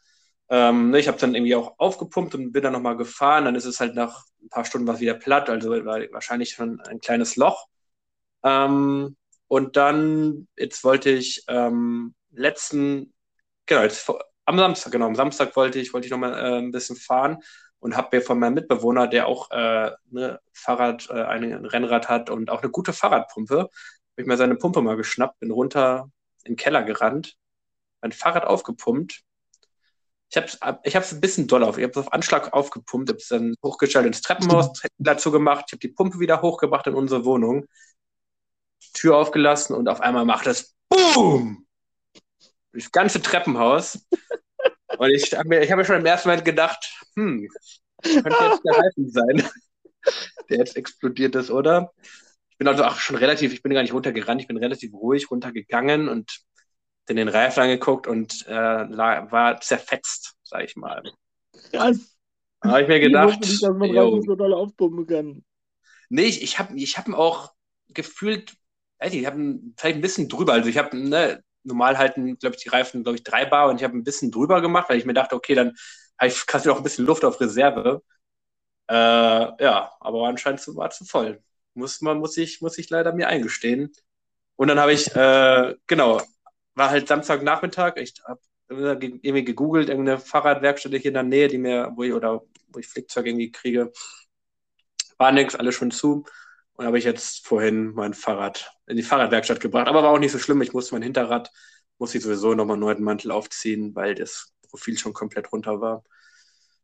Ähm, ne, ich habe dann irgendwie auch aufgepumpt und bin dann nochmal gefahren. Dann ist es halt nach ein paar Stunden was wieder platt, also war wahrscheinlich schon ein kleines Loch. Ähm, und dann, jetzt wollte ich ähm, letzten, genau, jetzt am Samstag, genau, am Samstag wollte ich, wollte ich nochmal äh, ein bisschen fahren und habe mir von meinem Mitbewohner, der auch äh, ne, Fahrrad, äh, ein Rennrad hat und auch eine gute Fahrradpumpe, habe ich mir seine Pumpe mal geschnappt, bin runter in den Keller gerannt, mein Fahrrad aufgepumpt. Ich habe es ich ein bisschen doll auf. Ich habe es auf Anschlag aufgepumpt, habe es dann hochgestellt ins Treppenhaus dazu gemacht. Ich habe die Pumpe wieder hochgebracht in unsere Wohnung, Tür aufgelassen und auf einmal macht es BOOM! Das ganze Treppenhaus. Und ich habe mir, ich hab mir schon im ersten Moment gedacht, hm, könnte jetzt der Reifen sein, der jetzt explodiert ist, oder? Bin also auch schon relativ, ich bin gar nicht runtergerannt, ich bin relativ ruhig runtergegangen und in den Reifen angeguckt und äh, war zerfetzt, sag ich mal. Krass. Da habe ich mir gedacht, ich nicht, dass man Reifen so doll aufpumpen kann. Nee, ich, ich habe ich hab auch gefühlt, weiß ich, ich habe vielleicht ein bisschen drüber. Also ich habe, ne, normal halten, glaube ich, die Reifen, glaube ich, drei Bar und ich habe ein bisschen drüber gemacht, weil ich mir dachte, okay, dann habe ich quasi noch ein bisschen Luft auf Reserve. Äh, ja, aber anscheinend war zu voll. Muss, man, muss, ich, muss ich leider mir eingestehen. Und dann habe ich, äh, genau, war halt Samstagnachmittag, ich habe irgendwie gegoogelt, irgendeine Fahrradwerkstatt hier in der Nähe, die mir, wo ich, oder wo ich Flickzeug irgendwie kriege. War nix, alles schon zu. Und habe ich jetzt vorhin mein Fahrrad in die Fahrradwerkstatt gebracht. Aber war auch nicht so schlimm. Ich musste mein Hinterrad, muss ich sowieso nochmal einen neuen Mantel aufziehen, weil das Profil schon komplett runter war.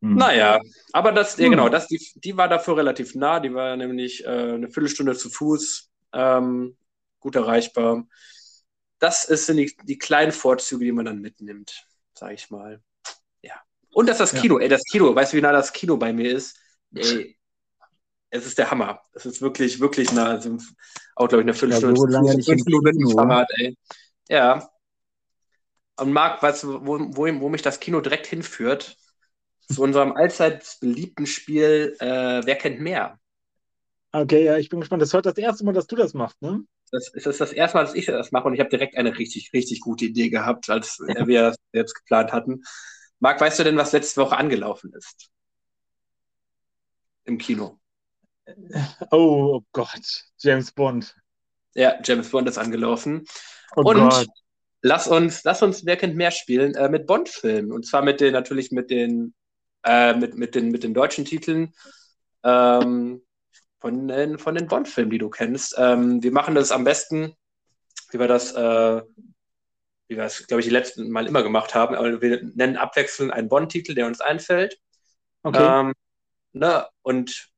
Hm. Naja, aber das, ja genau, das, die, die war dafür relativ nah. Die war nämlich äh, eine Viertelstunde zu Fuß, ähm, gut erreichbar. Das sind die, die kleinen Vorzüge, die man dann mitnimmt, sage ich mal. Ja. Und das ist das Kino. Ja. Ey, das Kino, weißt du, wie nah das Kino bei mir ist? Ey, es ist der Hammer. Es ist wirklich, wirklich nah. Also auch, glaube ich, eine Viertelstunde. Ja, so fünf Minuten dem Fahrrad, ey. Ja. Und Marc, weißt du, wo, wo, wo mich das Kino direkt hinführt? Zu unserem allzeit beliebten Spiel äh, Wer kennt mehr? Okay, ja, ich bin gespannt. Das ist heute das erste Mal, dass du das machst, ne? Das ist das, das erste Mal, dass ich das mache und ich habe direkt eine richtig, richtig gute Idee gehabt, als wir das jetzt geplant hatten. Marc, weißt du denn, was letzte Woche angelaufen ist? Im Kino. Oh, oh Gott, James Bond. Ja, James Bond ist angelaufen. Oh und Gott. lass uns, lass uns, wer kennt mehr spielen, äh, mit Bond-Filmen. Und zwar mit den, natürlich mit den, äh, mit, mit den, mit den deutschen Titeln ähm, von, den, von den Bond-Filmen, die du kennst. Ähm, wir machen das am besten, wie wir das, äh, wie wir es, glaube ich, die letzten Mal immer gemacht haben. Aber wir nennen abwechselnd einen Bond-Titel, der uns einfällt. Okay. Ähm, ne? Und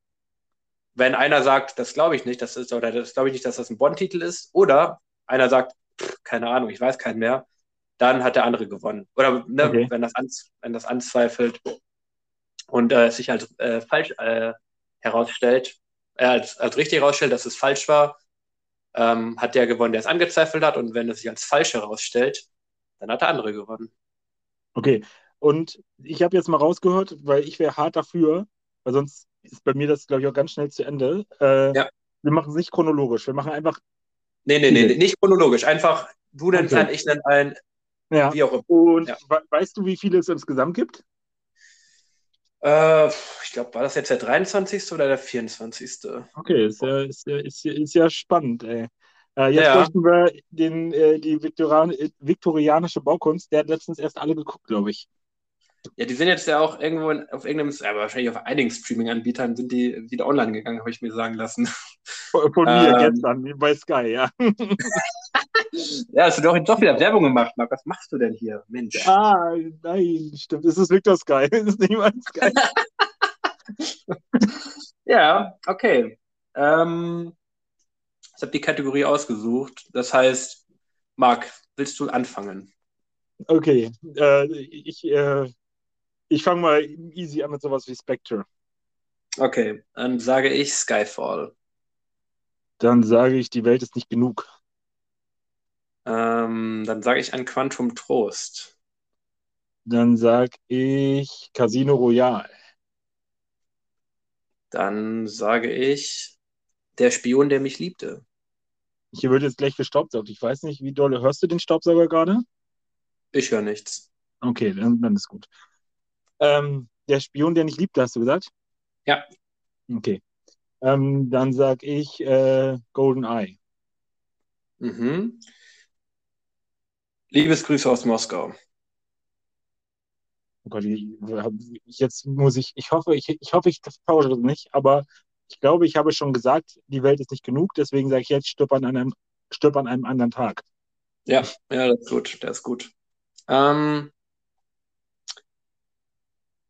wenn einer sagt, das glaube ich nicht, das ist, oder das glaube ich nicht, dass das ein Bond-Titel ist, oder einer sagt, pff, keine Ahnung, ich weiß keinen mehr, dann hat der andere gewonnen. Oder ne, okay. wenn, das wenn das anzweifelt und äh, sich als äh, falsch äh, herausstellt, äh, als, als richtig herausstellt, dass es falsch war, ähm, hat der gewonnen, der es angezweifelt hat. Und wenn es sich als falsch herausstellt, dann hat der andere gewonnen. Okay, und ich habe jetzt mal rausgehört, weil ich wäre hart dafür, weil sonst ist bei mir das, glaube ich, auch ganz schnell zu Ende. Äh, ja. Wir machen es nicht chronologisch. Wir machen einfach. Nee, nee, nee, nicht chronologisch. Einfach du nennst okay. ein, ich nenne ein. Ja. Wie auch immer. Und ja. weißt du, wie viele es insgesamt gibt? Äh, ich glaube, war das jetzt der 23. oder der 24.? Okay, ist ja, ist ja, ist ja, ist ja spannend, ey. Äh, jetzt ja. möchten wir den, äh, die Viktorian viktorianische Baukunst, der hat letztens erst alle geguckt, glaube ich. Ja, die sind jetzt ja auch irgendwo in, auf irgendeinem, aber wahrscheinlich auf einigen Streaming-Anbietern sind die wieder online gegangen, habe ich mir sagen lassen. Von, von mir ähm, gestern, wie bei Sky, ja. ja, hast du doch, doch wieder Werbung gemacht, Marc. Was machst du denn hier, Mensch? Ah, nein, stimmt. Es ist Victor Sky, es ist mal Sky. ja, okay. Ähm, ich habe die Kategorie ausgesucht. Das heißt, Marc, willst du anfangen? Okay, äh, ich, äh, ich fange mal easy an mit sowas wie Spectre. Okay, dann sage ich Skyfall. Dann sage ich, die Welt ist nicht genug. Ähm, dann sage ich ein Quantum Trost. Dann sage ich Casino Royale. Dann sage ich Der Spion, der mich liebte. Hier wird jetzt gleich gestaubsaugt. Ich weiß nicht, wie doll hörst du den Staubsauger gerade? Ich höre nichts. Okay, dann, dann ist gut. Ähm, der Spion, der nicht liebte, hast du gesagt? Ja. Okay. Ähm, dann sag ich äh, Golden Eye. Mhm. Liebesgrüße aus Moskau. Oh Gott, jetzt muss ich, ich hoffe, ich, ich hoffe, ich tausche das nicht, aber ich glaube, ich habe schon gesagt, die Welt ist nicht genug, deswegen sage ich jetzt, stirb an einem, stirb an einem anderen Tag. Ja, ja, das ist gut, der ist gut. Ähm,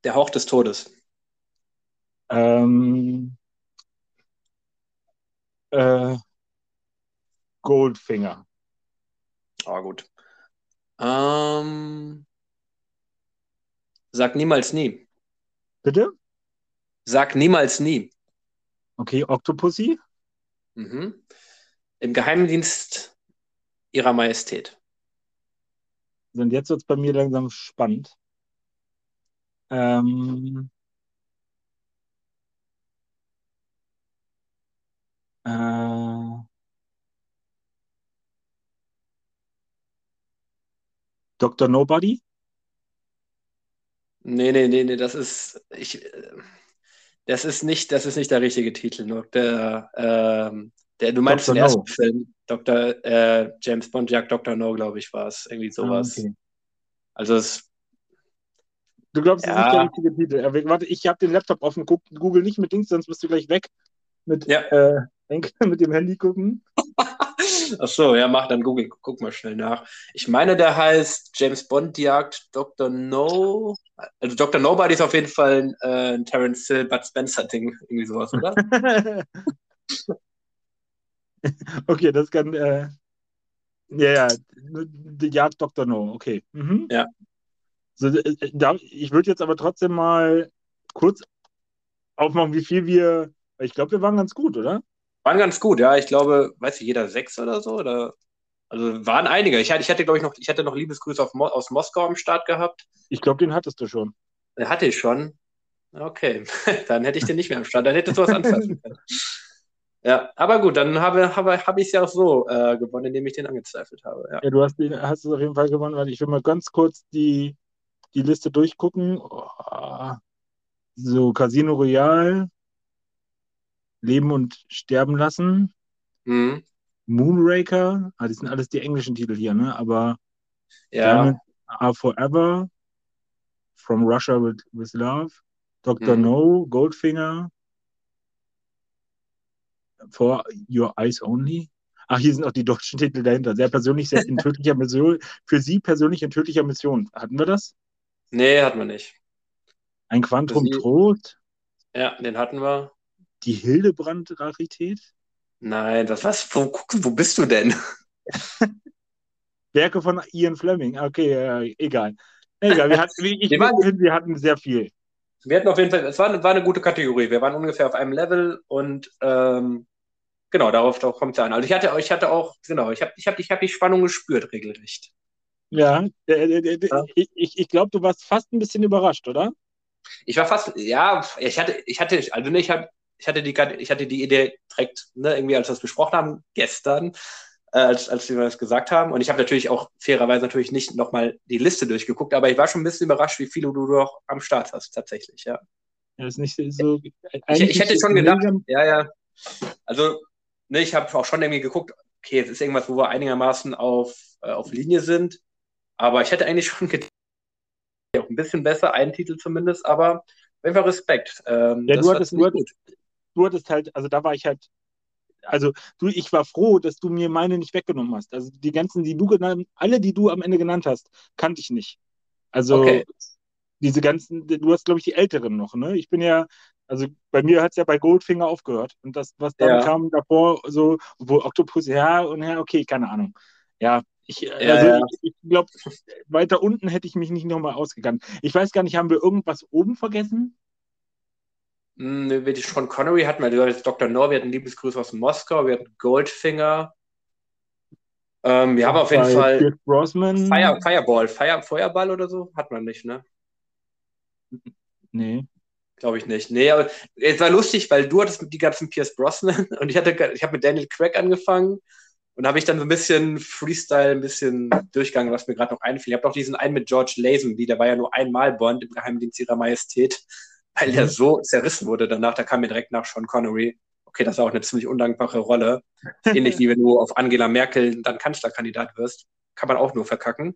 der Hauch des Todes. Ähm, äh, Goldfinger. Ah, gut. Ähm, sag niemals nie. Bitte? Sag niemals nie. Okay, Octopussy? Mhm. Im Geheimdienst Ihrer Majestät. Und jetzt wird es bei mir langsam spannend. Ähm, äh, Dr. Nobody? Nee, nee, nee, nee, das ist. Ich, das ist nicht, das ist nicht der richtige Titel. Der, ähm, der, du meinst Dr. den ersten no. Film, Dr. Äh, James Bond Jagd Dr. No, glaube ich, war es. Irgendwie sowas. Ah, okay. Also es. Du glaubst, ja. das ist nicht der richtige Titel. Warte, ich habe den Laptop offen, guck, Google nicht mit Dings, sonst bist du gleich weg. Mit, ja. äh, mit dem Handy gucken. Ach so, ja, mach dann Google, guck mal schnell nach. Ich meine, der heißt James Bond jagt Dr. No. Also Dr. Nobody ist auf jeden Fall äh, ein Terence Hill, Bud Spencer-Ding, irgendwie sowas, oder? okay, das kann. Äh, ja, ja, die Jagd Dr. No, okay. Mhm. Ja. So, äh, da, ich würde jetzt aber trotzdem mal kurz aufmachen, wie viel wir. Ich glaube, wir waren ganz gut, oder? Waren ganz gut, ja. Ich glaube, weiß ich, jeder sechs oder so. Oder, also waren einige. Ich, ich hatte, glaube ich, noch, ich hatte noch Liebesgrüße auf, aus Moskau am Start gehabt. Ich glaube, den hattest du schon. Den hatte ich schon. Okay, dann hätte ich den nicht mehr am Start. Dann hättest du was anfassen können. Ja, aber gut, dann habe, habe, habe ich es ja auch so äh, gewonnen, indem ich den angezweifelt habe. Ja, ja du hast, hast es auf jeden Fall gewonnen, weil ich will mal ganz kurz die, die Liste durchgucken. Oh, so, Casino Royale, Leben und Sterben lassen. Mhm. Moonraker, ah, das sind alles die englischen Titel hier, ne? Aber ja. Are Forever, From Russia with, with Love, Dr. Mhm. No, Goldfinger, For Your Eyes Only. Ach, hier sind auch die deutschen Titel dahinter. Sehr persönlich, sehr in tödlicher Mission. Für Sie persönlich in tödlicher Mission. Hatten wir das? Nee, hatten wir nicht. Ein Quantum Trost? Ja, den hatten wir die Hildebrand-Rarität? Nein, das was? Wo, wo bist du denn? Werke von Ian Fleming. Okay, äh, egal. Egal, wir hatten, ich, wir, waren, wir hatten sehr viel. Wir hatten auf jeden Fall, es war, war eine gute Kategorie. Wir waren ungefähr auf einem Level und ähm, genau, darauf, darauf kommt es an. Also ich hatte, ich hatte auch, genau, ich habe ich hab, ich hab die Spannung gespürt, regelrecht. Ja, äh, äh, äh, ja. ich, ich, ich glaube, du warst fast ein bisschen überrascht, oder? Ich war fast, ja, ich hatte, ich hatte, also ich habe ich hatte die, ich hatte die Idee direkt, ne, irgendwie, als wir das besprochen haben, gestern, äh, als, als wir das gesagt haben. Und ich habe natürlich auch fairerweise natürlich nicht nochmal die Liste durchgeguckt, aber ich war schon ein bisschen überrascht, wie viele du doch am Start hast, tatsächlich, ja. Ja, ist nicht so. Ich, ich hätte schon gedacht, ja, ja. Also, ne, ich habe auch schon irgendwie geguckt, okay, es ist irgendwas, wo wir einigermaßen auf, äh, auf Linie sind. Aber ich hätte eigentlich schon gedacht, auch ein bisschen besser, einen Titel zumindest, aber einfach Respekt. Ähm, ja, du hattest, du, hattest, du hattest halt, also da war ich halt, also du, ich war froh, dass du mir meine nicht weggenommen hast. Also die ganzen, die du genannt, alle, die du am Ende genannt hast, kannte ich nicht. Also okay. diese ganzen, du hast, glaube ich, die älteren noch, ne? Ich bin ja, also bei mir hat es ja bei Goldfinger aufgehört. Und das, was dann ja. kam davor, so, wo Octopus, ja, und ja, okay, keine Ahnung. Ja, ich, ja, also ja. ich, ich glaube, weiter unten hätte ich mich nicht nochmal ausgegangen. Ich weiß gar nicht, haben wir irgendwas oben vergessen? Hm, wie die Sean Connery hatten wir, jetzt Dr. No, wir hatten Liebesgrüße aus Moskau, wir hatten Goldfinger. Ähm, wir haben auf jeden Fall Fire, Fireball, Fire, Feuerball oder so, hat man nicht, ne? Nee. Glaube ich nicht. Nee, aber es war lustig, weil du hattest die ganzen Pierce Brosnan und ich hatte, ich habe mit Daniel Craig angefangen und habe ich dann so ein bisschen Freestyle, ein bisschen durchgegangen, was mir gerade noch einfiel. Ich habe noch diesen einen mit George Lazenby, der war ja nur einmal Bond im Geheimdienst ihrer Majestät weil er so zerrissen wurde danach. Da kam mir direkt nach Sean Connery. Okay, das ist auch eine ziemlich undankbare Rolle. Ähnlich wie wenn du auf Angela Merkel dann Kanzlerkandidat wirst. Kann man auch nur verkacken.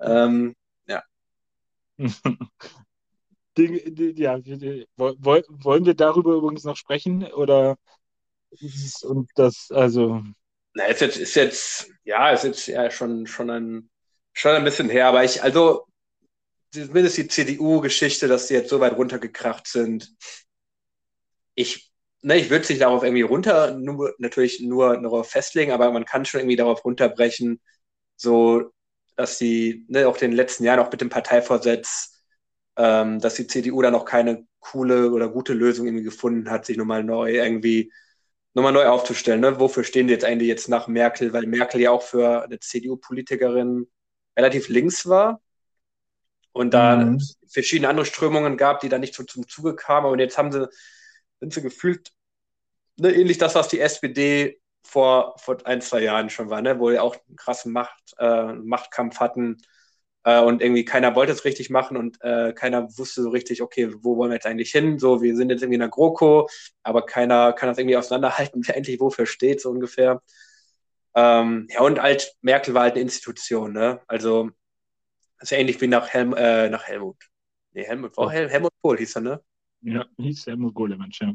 Ähm, ja. ja, wollen wir darüber übrigens noch sprechen? Oder und das, also. Na, ist jetzt, ist jetzt, ja, ist jetzt ja schon, schon ein, schon ein bisschen her, aber ich, also, zumindest die CDU-Geschichte, dass sie jetzt so weit runtergekracht sind. Ich, ne, ich würde sich darauf irgendwie runter, nur, natürlich nur darauf festlegen, aber man kann schon irgendwie darauf runterbrechen, so, dass sie, ne, auch in den letzten Jahren, auch mit dem Parteivorsitz, ähm, dass die CDU da noch keine coole oder gute Lösung irgendwie gefunden hat, sich nochmal neu irgendwie nochmal neu aufzustellen. Ne? Wofür stehen die jetzt eigentlich jetzt nach Merkel? Weil Merkel ja auch für eine CDU-Politikerin relativ links war und da mhm. verschiedene andere Strömungen gab, die da nicht zum, zum Zuge kamen. Und jetzt haben sie, sind sie gefühlt ne, ähnlich das, was die SPD vor, vor ein, zwei Jahren schon war, ne? wo wir auch einen krassen Macht, äh, Machtkampf hatten äh, und irgendwie keiner wollte es richtig machen und äh, keiner wusste so richtig, okay, wo wollen wir jetzt eigentlich hin? So, wir sind jetzt irgendwie in der GroKo, aber keiner kann das irgendwie auseinanderhalten, wer eigentlich wofür steht, so ungefähr. Ähm, ja, und halt, Merkel war halt eine Institution, ne? Also, ist ja ähnlich wie nach, Helm, äh, nach Helmut. Nee, Helmut, war Hel Helmut Kohl hieß er, ne? Ja, hieß Helmut Kohl, Mensch, ja.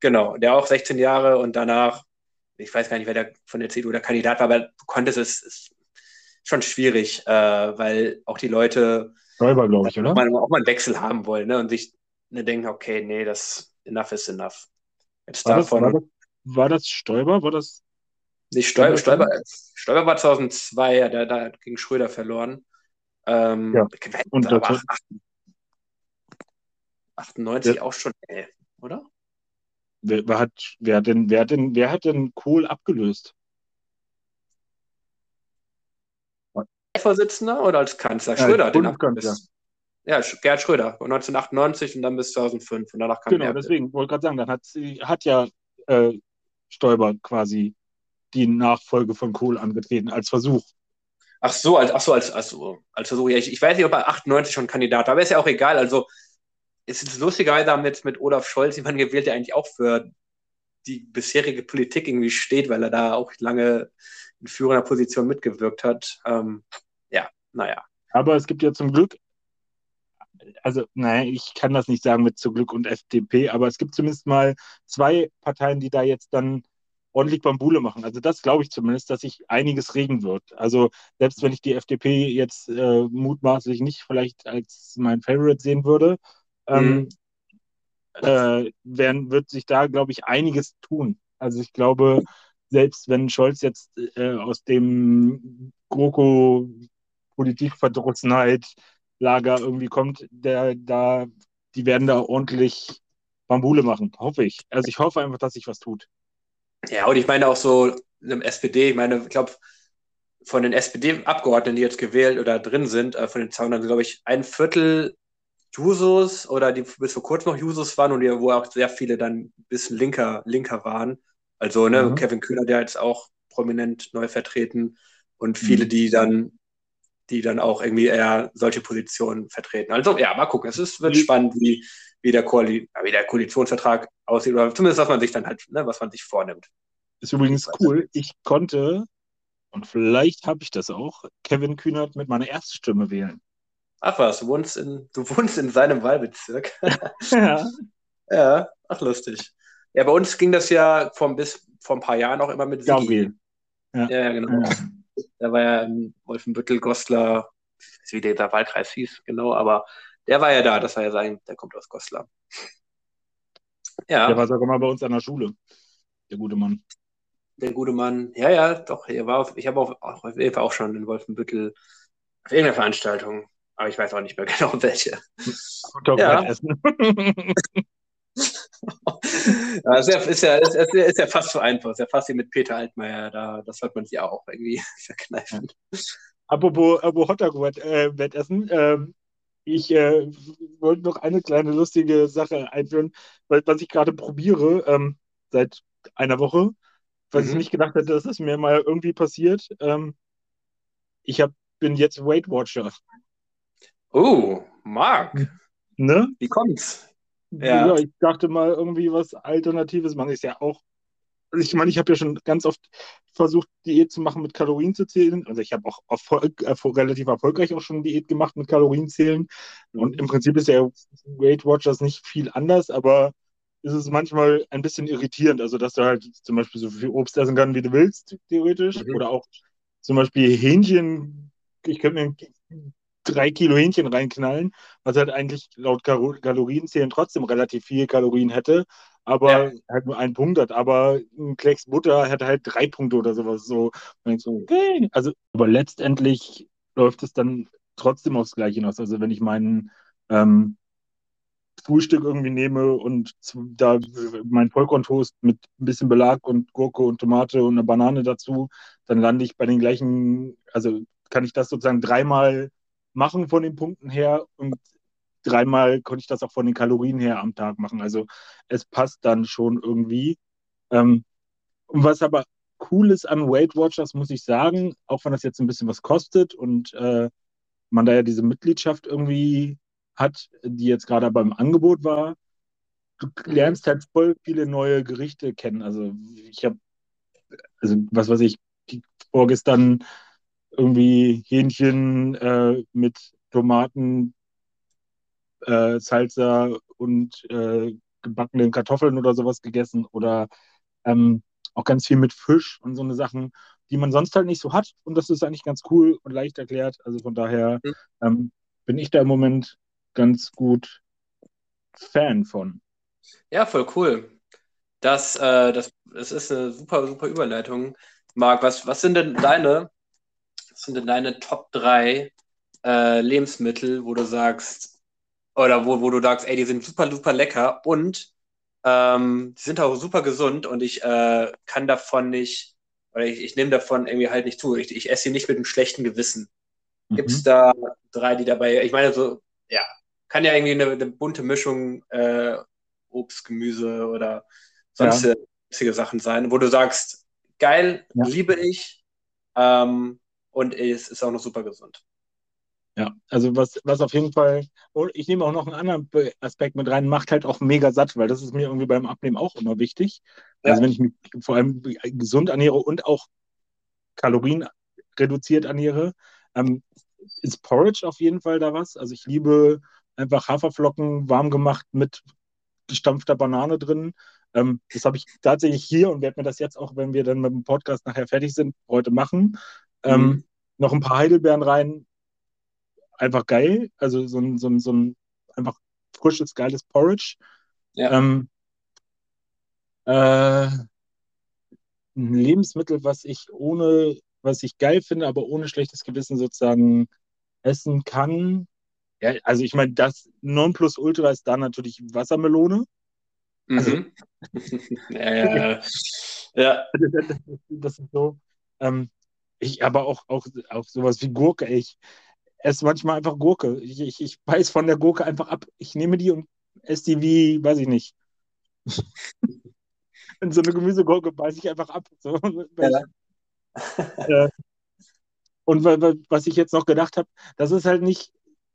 Genau, der auch 16 Jahre und danach, ich weiß gar nicht, wer der von der CDU der Kandidat war, aber du konntest es, es schon schwierig, äh, weil auch die Leute Räuber, glaube ich, oder? Auch mal, auch mal einen Wechsel haben wollen ne? und sich ne, denken, okay, nee, das enough is enough. Jetzt war, davon, das, war, das, war das Stoiber? War das nicht Stoiber, Stoiber, Stoiber war 2002, ja, der hat gegen Schröder verloren. Ähm, ja. Und aber 98 ja. auch schon, ey, oder? Wer, wer, hat, wer, hat denn, wer, hat denn, wer hat denn Kohl abgelöst? Vorsitzender oder als Kanzler? Ja, Schröder, den bis, ja, Gerhard Schröder, 1998 und dann bis 2005 und danach kam Genau, deswegen wollte ich gerade sagen, dann hat, sie, hat ja äh, Stoiber quasi die Nachfolge von Kohl angetreten als Versuch. Ach so, als, ach so, als, als, als Versuch. Ja, ich, ich weiß nicht, ob er 98 schon Kandidat war, aber ist ja auch egal. Also, es ist lustigerweise haben jetzt mit Olaf Scholz jemanden gewählt, der eigentlich auch für die bisherige Politik irgendwie steht, weil er da auch lange in führender Position mitgewirkt hat. Ähm, ja, naja. Aber es gibt ja zum Glück, also, naja, ich kann das nicht sagen mit zum Glück und FDP, aber es gibt zumindest mal zwei Parteien, die da jetzt dann ordentlich Bambule machen. Also das glaube ich zumindest, dass sich einiges regen wird. Also selbst wenn ich die FDP jetzt äh, mutmaßlich nicht vielleicht als mein Favorite sehen würde, ähm, mhm. äh, werden, wird sich da, glaube ich, einiges tun. Also ich glaube, selbst wenn Scholz jetzt äh, aus dem GroKo Politikverdrossenheit Lager irgendwie kommt, der da, die werden da ordentlich Bambule machen, hoffe ich. Also ich hoffe einfach, dass sich was tut. Ja, und ich meine auch so im SPD, ich meine, ich glaube, von den SPD-Abgeordneten, die jetzt gewählt oder drin sind, äh, von den 200, glaube ich, ein Viertel Jusos oder die bis vor kurzem noch Jusos waren und die, wo auch sehr viele dann ein bisschen linker, linker waren. Also ne, mhm. Kevin Kühner, der jetzt auch prominent neu vertreten und viele, mhm. die dann, die dann auch irgendwie eher solche Positionen vertreten. Also ja, mal gucken. Es ist, wird mhm. spannend, wie, wie, der Koali wie der Koalitionsvertrag aussieht, oder zumindest was man sich dann halt, ne, was man sich vornimmt. Ist übrigens cool. Ich konnte, und vielleicht habe ich das auch, Kevin Kühnert mit meiner Erststimme wählen. Ach was, du wohnst in, du wohnst in seinem Wahlbezirk. ja. Ja, ach lustig. Ja, bei uns ging das ja vom, bis vor ein paar Jahren auch immer mit Sigi. Ja. ja, genau. Ja. Da war ja in Wolfenbüttel, Goslar, wie der Wahlkreis hieß, genau, aber der war ja da, das war ja sein, der kommt aus Goslar. Ja. Der war sogar mal bei uns an der Schule, der gute Mann. Der gute Mann, ja, ja, doch, er war auf, ich habe auch, auch, auch schon in Wolfenbüttel auf irgendeiner Veranstaltung, aber ich weiß auch nicht mehr genau welche. Ja. Essen. ja, ist, ja, ist, ja, ist, ja, ist ja fast so einfach. Ist ja fast wie mit Peter Altmaier. Da, das wird man sich auch irgendwie verkneifen. Apropos, apropos Hotdog-Wettessen. Äh, ähm, ich äh, wollte noch eine kleine lustige Sache einführen, weil, was ich gerade probiere ähm, seit einer Woche, was mhm. ich nicht gedacht hätte, dass das mir mal irgendwie passiert. Ähm, ich hab, bin jetzt Weight Watcher. Oh, Marc. Ne? Wie kommt's? Ja. ja, ich dachte mal irgendwie was Alternatives machen. Ist ja auch. Also ich meine, ich habe ja schon ganz oft versucht, Diät zu machen mit Kalorien zu zählen. Also ich habe auch Erfolg, erfolg, relativ erfolgreich auch schon Diät gemacht mit Kalorien zählen. Und im Prinzip ist ja Weight Watchers nicht viel anders, aber ist es manchmal ein bisschen irritierend. Also dass du halt zum Beispiel so viel Obst essen kannst, wie du willst, theoretisch. Mhm. Oder auch zum Beispiel Hähnchen. Ich könnte mir drei Kilo Hähnchen reinknallen, was halt eigentlich laut Kalorienzählen trotzdem relativ viel Kalorien hätte, aber ja. halt nur einen Punkt hat. Aber ein Klecks Butter hat halt drei Punkte oder sowas. So, so okay. Also, aber letztendlich läuft es dann trotzdem aufs Gleiche hinaus. Also wenn ich meinen ähm, Frühstück irgendwie nehme und da mein Vollkorntoast mit ein bisschen Belag und Gurke und Tomate und eine Banane dazu, dann lande ich bei den gleichen, also kann ich das sozusagen dreimal machen von den Punkten her und dreimal konnte ich das auch von den Kalorien her am Tag machen. Also es passt dann schon irgendwie. Ähm, und was aber cool ist an Weight Watchers, muss ich sagen, auch wenn das jetzt ein bisschen was kostet und äh, man da ja diese Mitgliedschaft irgendwie hat, die jetzt gerade beim Angebot war, du mhm. lernst halt voll viele neue Gerichte kennen. Also ich habe, also was weiß ich, vorgestern irgendwie Hähnchen äh, mit Tomaten, äh, Salsa und äh, gebackenen Kartoffeln oder sowas gegessen oder ähm, auch ganz viel mit Fisch und so eine Sachen, die man sonst halt nicht so hat. Und das ist eigentlich ganz cool und leicht erklärt. Also von daher mhm. ähm, bin ich da im Moment ganz gut Fan von. Ja, voll cool. Das, äh, das, das ist eine super, super Überleitung. Marc, was, was sind denn deine, was sind denn deine Top 3 äh, Lebensmittel, wo du sagst, oder wo, wo du sagst, ey, die sind super, super lecker und ähm, die sind auch super gesund und ich äh, kann davon nicht, oder ich, ich nehme davon irgendwie halt nicht zu. Ich, ich esse sie nicht mit einem schlechten Gewissen. Mhm. Gibt es da drei, die dabei, ich meine, so, ja, kann ja irgendwie eine, eine bunte Mischung äh, Obst, Gemüse oder sonstige ja. Sachen sein, wo du sagst, geil, ja. liebe ich ähm, und es ist auch noch super gesund. Ja, also was, was auf jeden Fall, und ich nehme auch noch einen anderen Aspekt mit rein, macht halt auch mega satt, weil das ist mir irgendwie beim Abnehmen auch immer wichtig. Ja. Also wenn ich mich vor allem gesund ernähre und auch Kalorien reduziert ernähre, ähm, ist Porridge auf jeden Fall da was. Also ich liebe einfach Haferflocken warm gemacht mit gestampfter Banane drin. Ähm, das habe ich tatsächlich hier und werde mir das jetzt auch, wenn wir dann mit dem Podcast nachher fertig sind, heute machen. Ähm, mhm. Noch ein paar Heidelbeeren rein, einfach geil. Also so ein, so ein, so ein einfach frisches, geiles Porridge. Ja. Ähm, äh, ein Lebensmittel, was ich ohne, was ich geil finde, aber ohne schlechtes Gewissen sozusagen essen kann. Ja, also ich meine, das Nonplusultra ist da natürlich Wassermelone. Also, mhm. ja, ja, ja. Das, ist so. Ähm, ich aber auch, auch, auch sowas wie Gurke. Ich, esse manchmal einfach Gurke. Ich, ich, ich beiß von der Gurke einfach ab. Ich nehme die und esse die wie, weiß ich nicht. In so eine Gemüsegurke beiße ich einfach ab. So. Ja. und was ich jetzt noch gedacht habe, das ist halt nicht,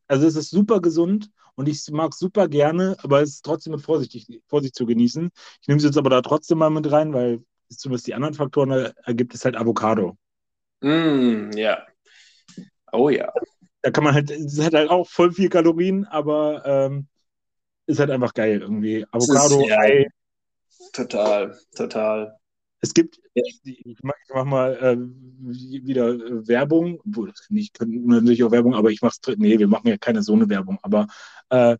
also es ist super gesund und ich mag es super gerne, aber es ist trotzdem mit Vorsicht, Vorsicht zu genießen. Ich nehme es jetzt aber da trotzdem mal mit rein, weil zumindest die anderen Faktoren ergibt es halt Avocado. Mm, ja. Oh ja da kann man halt, es hat halt auch voll viel Kalorien, aber ähm, ist halt einfach geil irgendwie. Avocado, ist, ja, Ei. Total, total. Es gibt, ich mache mach mal äh, wieder Werbung, nicht, können natürlich auch Werbung, aber ich mache es, nee, wir machen ja keine so eine Werbung, aber äh,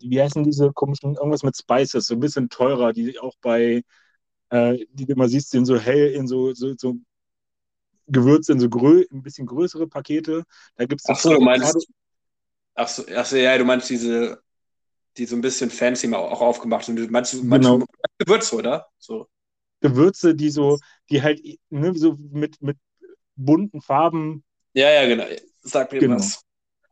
wie heißen diese komischen, irgendwas mit Spices, so ein bisschen teurer, die auch bei, äh, die du immer siehst, sind so hell in so, so, so Gewürze in so grö ein bisschen größere Pakete. Da gibt es Ach so, du meinst, ach so, ach so, ja, du meinst diese, die so ein bisschen fancy mal auch aufgemacht sind. Du meinst, du meinst genau. Gewürze, oder? So. Gewürze, die so, die halt ne, so mit, mit bunten Farben. Ja, ja, genau. Sag mir genau. was.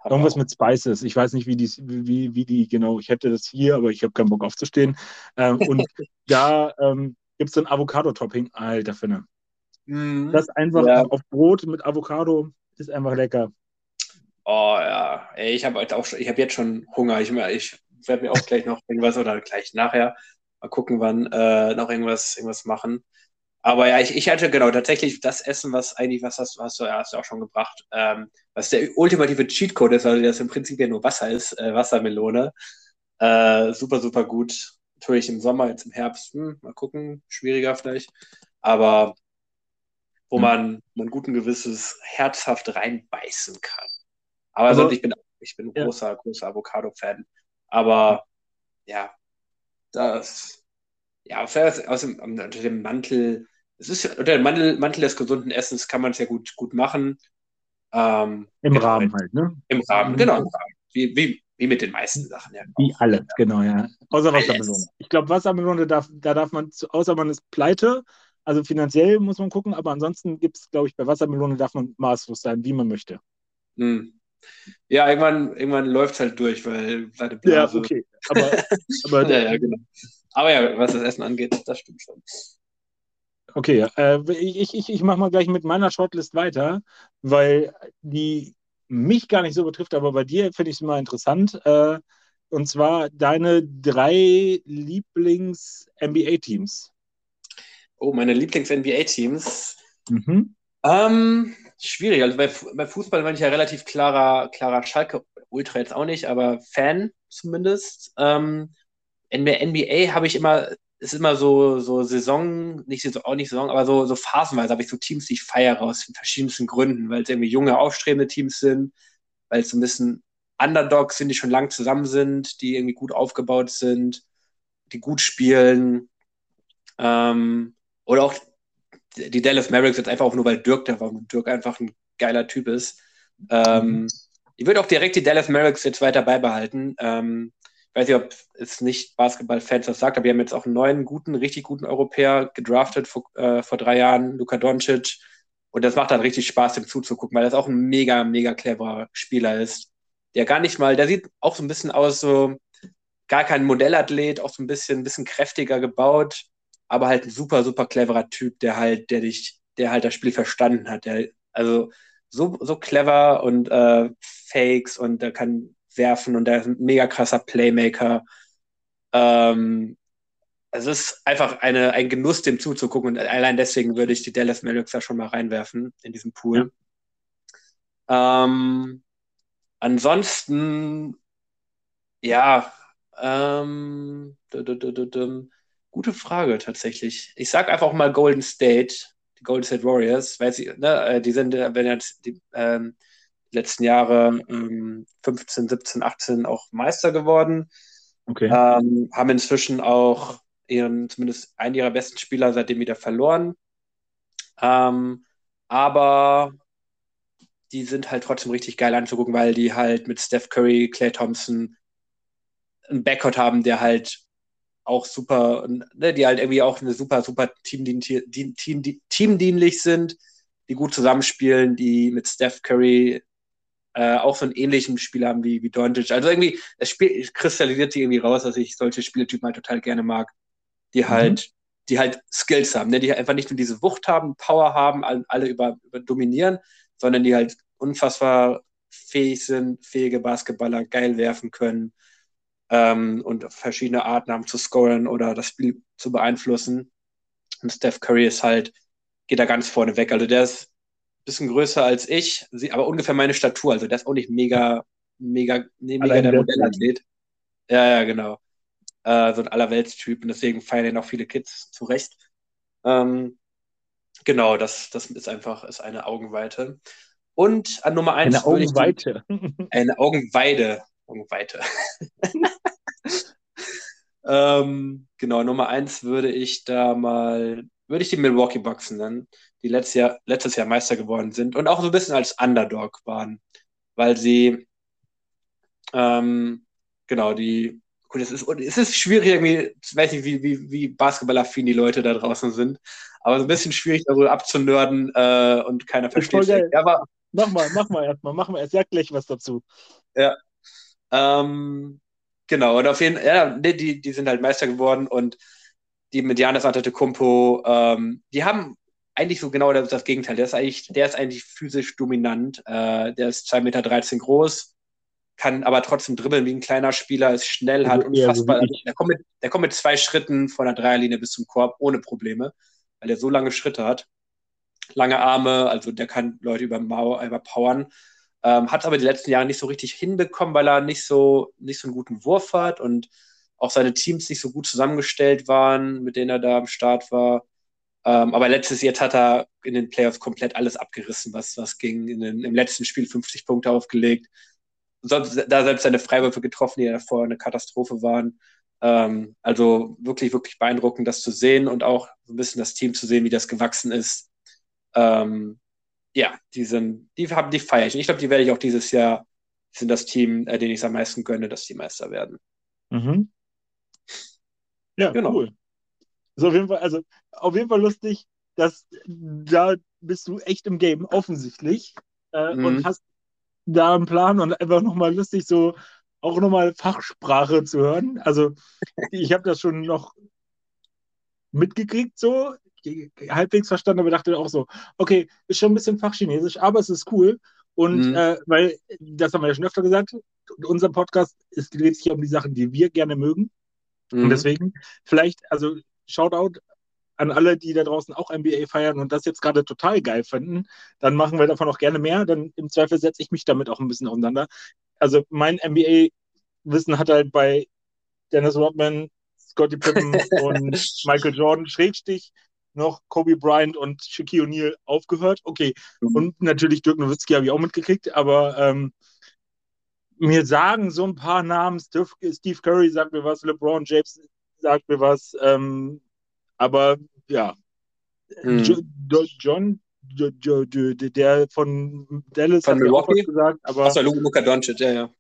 Irgendwas mit Spices. Ich weiß nicht, wie die, wie, wie die genau. Ich hätte das hier, aber ich habe keinen Bock aufzustehen. Ähm, und da ähm, gibt es so ein Avocado-Topping. Alter Finne. Mhm. Das einfach ja. auf Brot mit Avocado ist einfach lecker. Oh ja, Ey, ich habe halt auch, ich habe jetzt schon Hunger. Ich, ich werde mir auch gleich noch irgendwas oder gleich nachher mal gucken, wann äh, noch irgendwas, irgendwas machen. Aber ja, ich, ich hatte genau tatsächlich das Essen, was eigentlich, was hast, hast, du, ja, hast du auch schon gebracht, ähm, was der ultimative Cheatcode ist, weil das im Prinzip ja nur Wasser ist, äh, Wassermelone. Äh, super, super gut. Natürlich im Sommer, jetzt im Herbst, hm, mal gucken, schwieriger vielleicht. Aber wo mhm. man, man guten Gewisses herzhaft reinbeißen kann. Aber also, sonst, ich bin, ich bin ja. großer, großer Avocado-Fan. Aber ja, das, ja, aus dem, unter dem Mantel, es ist unter dem Mantel, Mantel des gesunden Essens kann man es ja gut, gut machen. Ähm, Im genau, Rahmen halt, ne? Im Rahmen, genau, im Rahmen. Wie, wie, Wie mit den meisten Sachen, ja. Wie alle, genau, ja. Außer Wassermelone. Ich glaube, Wassermelone darf, da darf man, außer man ist pleite, also finanziell muss man gucken, aber ansonsten gibt es, glaube ich, bei Wassermelone darf man maßlos sein, wie man möchte. Hm. Ja, irgendwann, irgendwann läuft es halt durch, weil seine Blase. Ja, okay. Aber, aber, ja, ja, genau. aber ja, was das Essen angeht, das stimmt schon. Okay, äh, ich, ich, ich mache mal gleich mit meiner Shortlist weiter, weil die mich gar nicht so betrifft, aber bei dir finde ich es mal interessant. Äh, und zwar deine drei Lieblings-NBA-Teams. Oh, meine Lieblings-NBA-Teams. Mhm. Ähm, schwierig. Also bei, bei, Fußball bin ich ja relativ klarer, klarer Schalke, Ultra jetzt auch nicht, aber Fan zumindest. Ähm, NBA habe ich immer, ist immer so, so Saison, nicht so, auch nicht Saison, aber so, so phasenweise habe ich so Teams, die ich feiere aus verschiedensten Gründen, weil es irgendwie junge, aufstrebende Teams sind, weil es so ein bisschen Underdogs sind, die schon lang zusammen sind, die irgendwie gut aufgebaut sind, die gut spielen. Ähm, oder auch die Dallas Mavericks jetzt einfach auch nur, weil Dirk da war und Dirk einfach ein geiler Typ ist. Ähm, mhm. Ich würde auch direkt die Dallas Mavericks jetzt weiter beibehalten. Ähm, ich weiß nicht, ob es nicht Basketball-Fans das sagt, aber wir haben jetzt auch einen neuen, guten, richtig guten Europäer gedraftet vor, äh, vor drei Jahren, Luka Doncic. Und das macht dann richtig Spaß, dem zuzugucken, weil das auch ein mega, mega cleverer Spieler ist. Der gar nicht mal, der sieht auch so ein bisschen aus, so gar kein Modellathlet, auch so ein bisschen, ein bisschen kräftiger gebaut aber halt ein super, super cleverer Typ, der halt, der dich, der halt das Spiel verstanden hat. Der, also so, so clever und äh, Fakes und der kann werfen und der ist ein mega krasser Playmaker. Ähm, es ist einfach eine, ein Genuss, dem zuzugucken und allein deswegen würde ich die Dallas Mavericks da schon mal reinwerfen in diesen Pool. Ja. Ähm, ansonsten, ja, ähm, Gute Frage tatsächlich. Ich sag einfach mal Golden State, die Golden State Warriors, weil sie, ne, äh, die sind, äh, wenn jetzt die ähm, letzten Jahre ähm, 15, 17, 18 auch Meister geworden. Okay. Ähm, haben inzwischen auch ihren, zumindest einen ihrer besten Spieler seitdem wieder verloren. Ähm, aber die sind halt trotzdem richtig geil anzugucken, weil die halt mit Steph Curry, Clay Thompson einen Backcourt haben, der halt auch super, ne, die halt irgendwie auch eine super, super teamdienlich, team, teamdienlich sind, die gut zusammenspielen, die mit Steph Curry äh, auch so einen ähnlichen Spiel haben wie, wie Doncic. Also irgendwie, das Spiel kristallisiert sich irgendwie raus, dass ich solche Spieltypen halt total gerne mag, die mhm. halt, mhm. die halt Skills haben, ne? die einfach nicht nur diese Wucht haben, Power haben, alle über, über dominieren, sondern die halt unfassbar fähig sind, fähige Basketballer geil werfen können, ähm, und verschiedene Arten haben zu scoren oder das Spiel zu beeinflussen. Und Steph Curry ist halt, geht da ganz vorne weg. Also der ist ein bisschen größer als ich, aber ungefähr meine Statur. Also der ist auch nicht mega, mega, nee, mega der Modellathlet. Ja, ja, genau. Äh, so ein Allerweltstyp und deswegen feiern ihn auch viele Kids zu Recht. Ähm, genau, das, das ist einfach ist eine Augenweite. Und an Nummer eins. Eine Augenweite. eine Augenweide. Augenweite. ähm, genau, Nummer eins würde ich da mal, würde ich die Milwaukee Bucks nennen, die letztes Jahr, letztes Jahr Meister geworden sind und auch so ein bisschen als Underdog waren, weil sie, ähm, genau, die, gut, es ist, es ist schwierig irgendwie, ich weiß nicht, wie, wie, wie Basketballaffin die Leute da draußen sind, aber so ein bisschen schwierig darüber abzunörden äh, und keiner versteht es. Ja, aber mach mal, mach mal erstmal, mach mal, er sagt gleich was dazu. Ja. Ähm, Genau, und auf jeden Fall, ja, die, die sind halt Meister geworden und die mit Janis Antetokounmpo, ähm, die haben eigentlich so genau das, das, Gegenteil. Der ist eigentlich, der ist eigentlich physisch dominant. Äh, der ist 2,13 Meter groß, kann aber trotzdem dribbeln wie ein kleiner Spieler, ist schnell, hat unfassbar. Also der, kommt mit, der kommt mit zwei Schritten von der Dreierlinie bis zum Korb ohne Probleme, weil er so lange Schritte hat. Lange Arme, also der kann Leute über Mauer, überpowern. Ähm, hat aber die letzten Jahre nicht so richtig hinbekommen, weil er nicht so, nicht so einen guten Wurf hat und auch seine Teams nicht so gut zusammengestellt waren, mit denen er da am Start war. Ähm, aber letztes Jahr hat er in den Playoffs komplett alles abgerissen, was, was ging. Den, Im letzten Spiel 50 Punkte aufgelegt. Sonst, da selbst seine Freiwürfe getroffen, die ja davor eine Katastrophe waren. Ähm, also wirklich, wirklich beeindruckend, das zu sehen und auch so ein bisschen das Team zu sehen, wie das gewachsen ist. Ähm, ja, die sind, die haben, die feiere ich. Ich glaube, die werde ich auch dieses Jahr sind das Team, äh, denen ich es am meisten gönne, dass die Meister werden. Mhm. Ja, genau. cool. So, auf jeden Fall, also auf jeden Fall lustig, dass da bist du echt im Game, offensichtlich. Äh, mhm. Und hast da einen Plan und einfach nochmal lustig, so auch nochmal Fachsprache zu hören. Also, ich habe das schon noch mitgekriegt, so halbwegs verstanden, aber dachte auch so, okay, ist schon ein bisschen Fachchinesisch, aber es ist cool. Und mhm. äh, weil, das haben wir ja schon öfter gesagt, unser Podcast ist, dreht sich um die Sachen, die wir gerne mögen. Mhm. Und deswegen, vielleicht, also Shoutout an alle, die da draußen auch NBA feiern und das jetzt gerade total geil finden, dann machen wir davon auch gerne mehr. Dann im Zweifel setze ich mich damit auch ein bisschen auseinander. Also mein NBA-Wissen hat halt bei Dennis Rodman, Scotty Pippen und Michael Jordan Schrägstich noch Kobe Bryant und Shaquille O'Neal aufgehört. Okay, mhm. und natürlich Dirk Nowitzki habe ich auch mitgekriegt, aber ähm, mir sagen so ein paar Namen, Steve Curry sagt mir was, LeBron James sagt mir was, ähm, aber ja, mhm. John, der von Dallas von hat auch gesagt, aber Achso, Luka Doncic, ja, ja.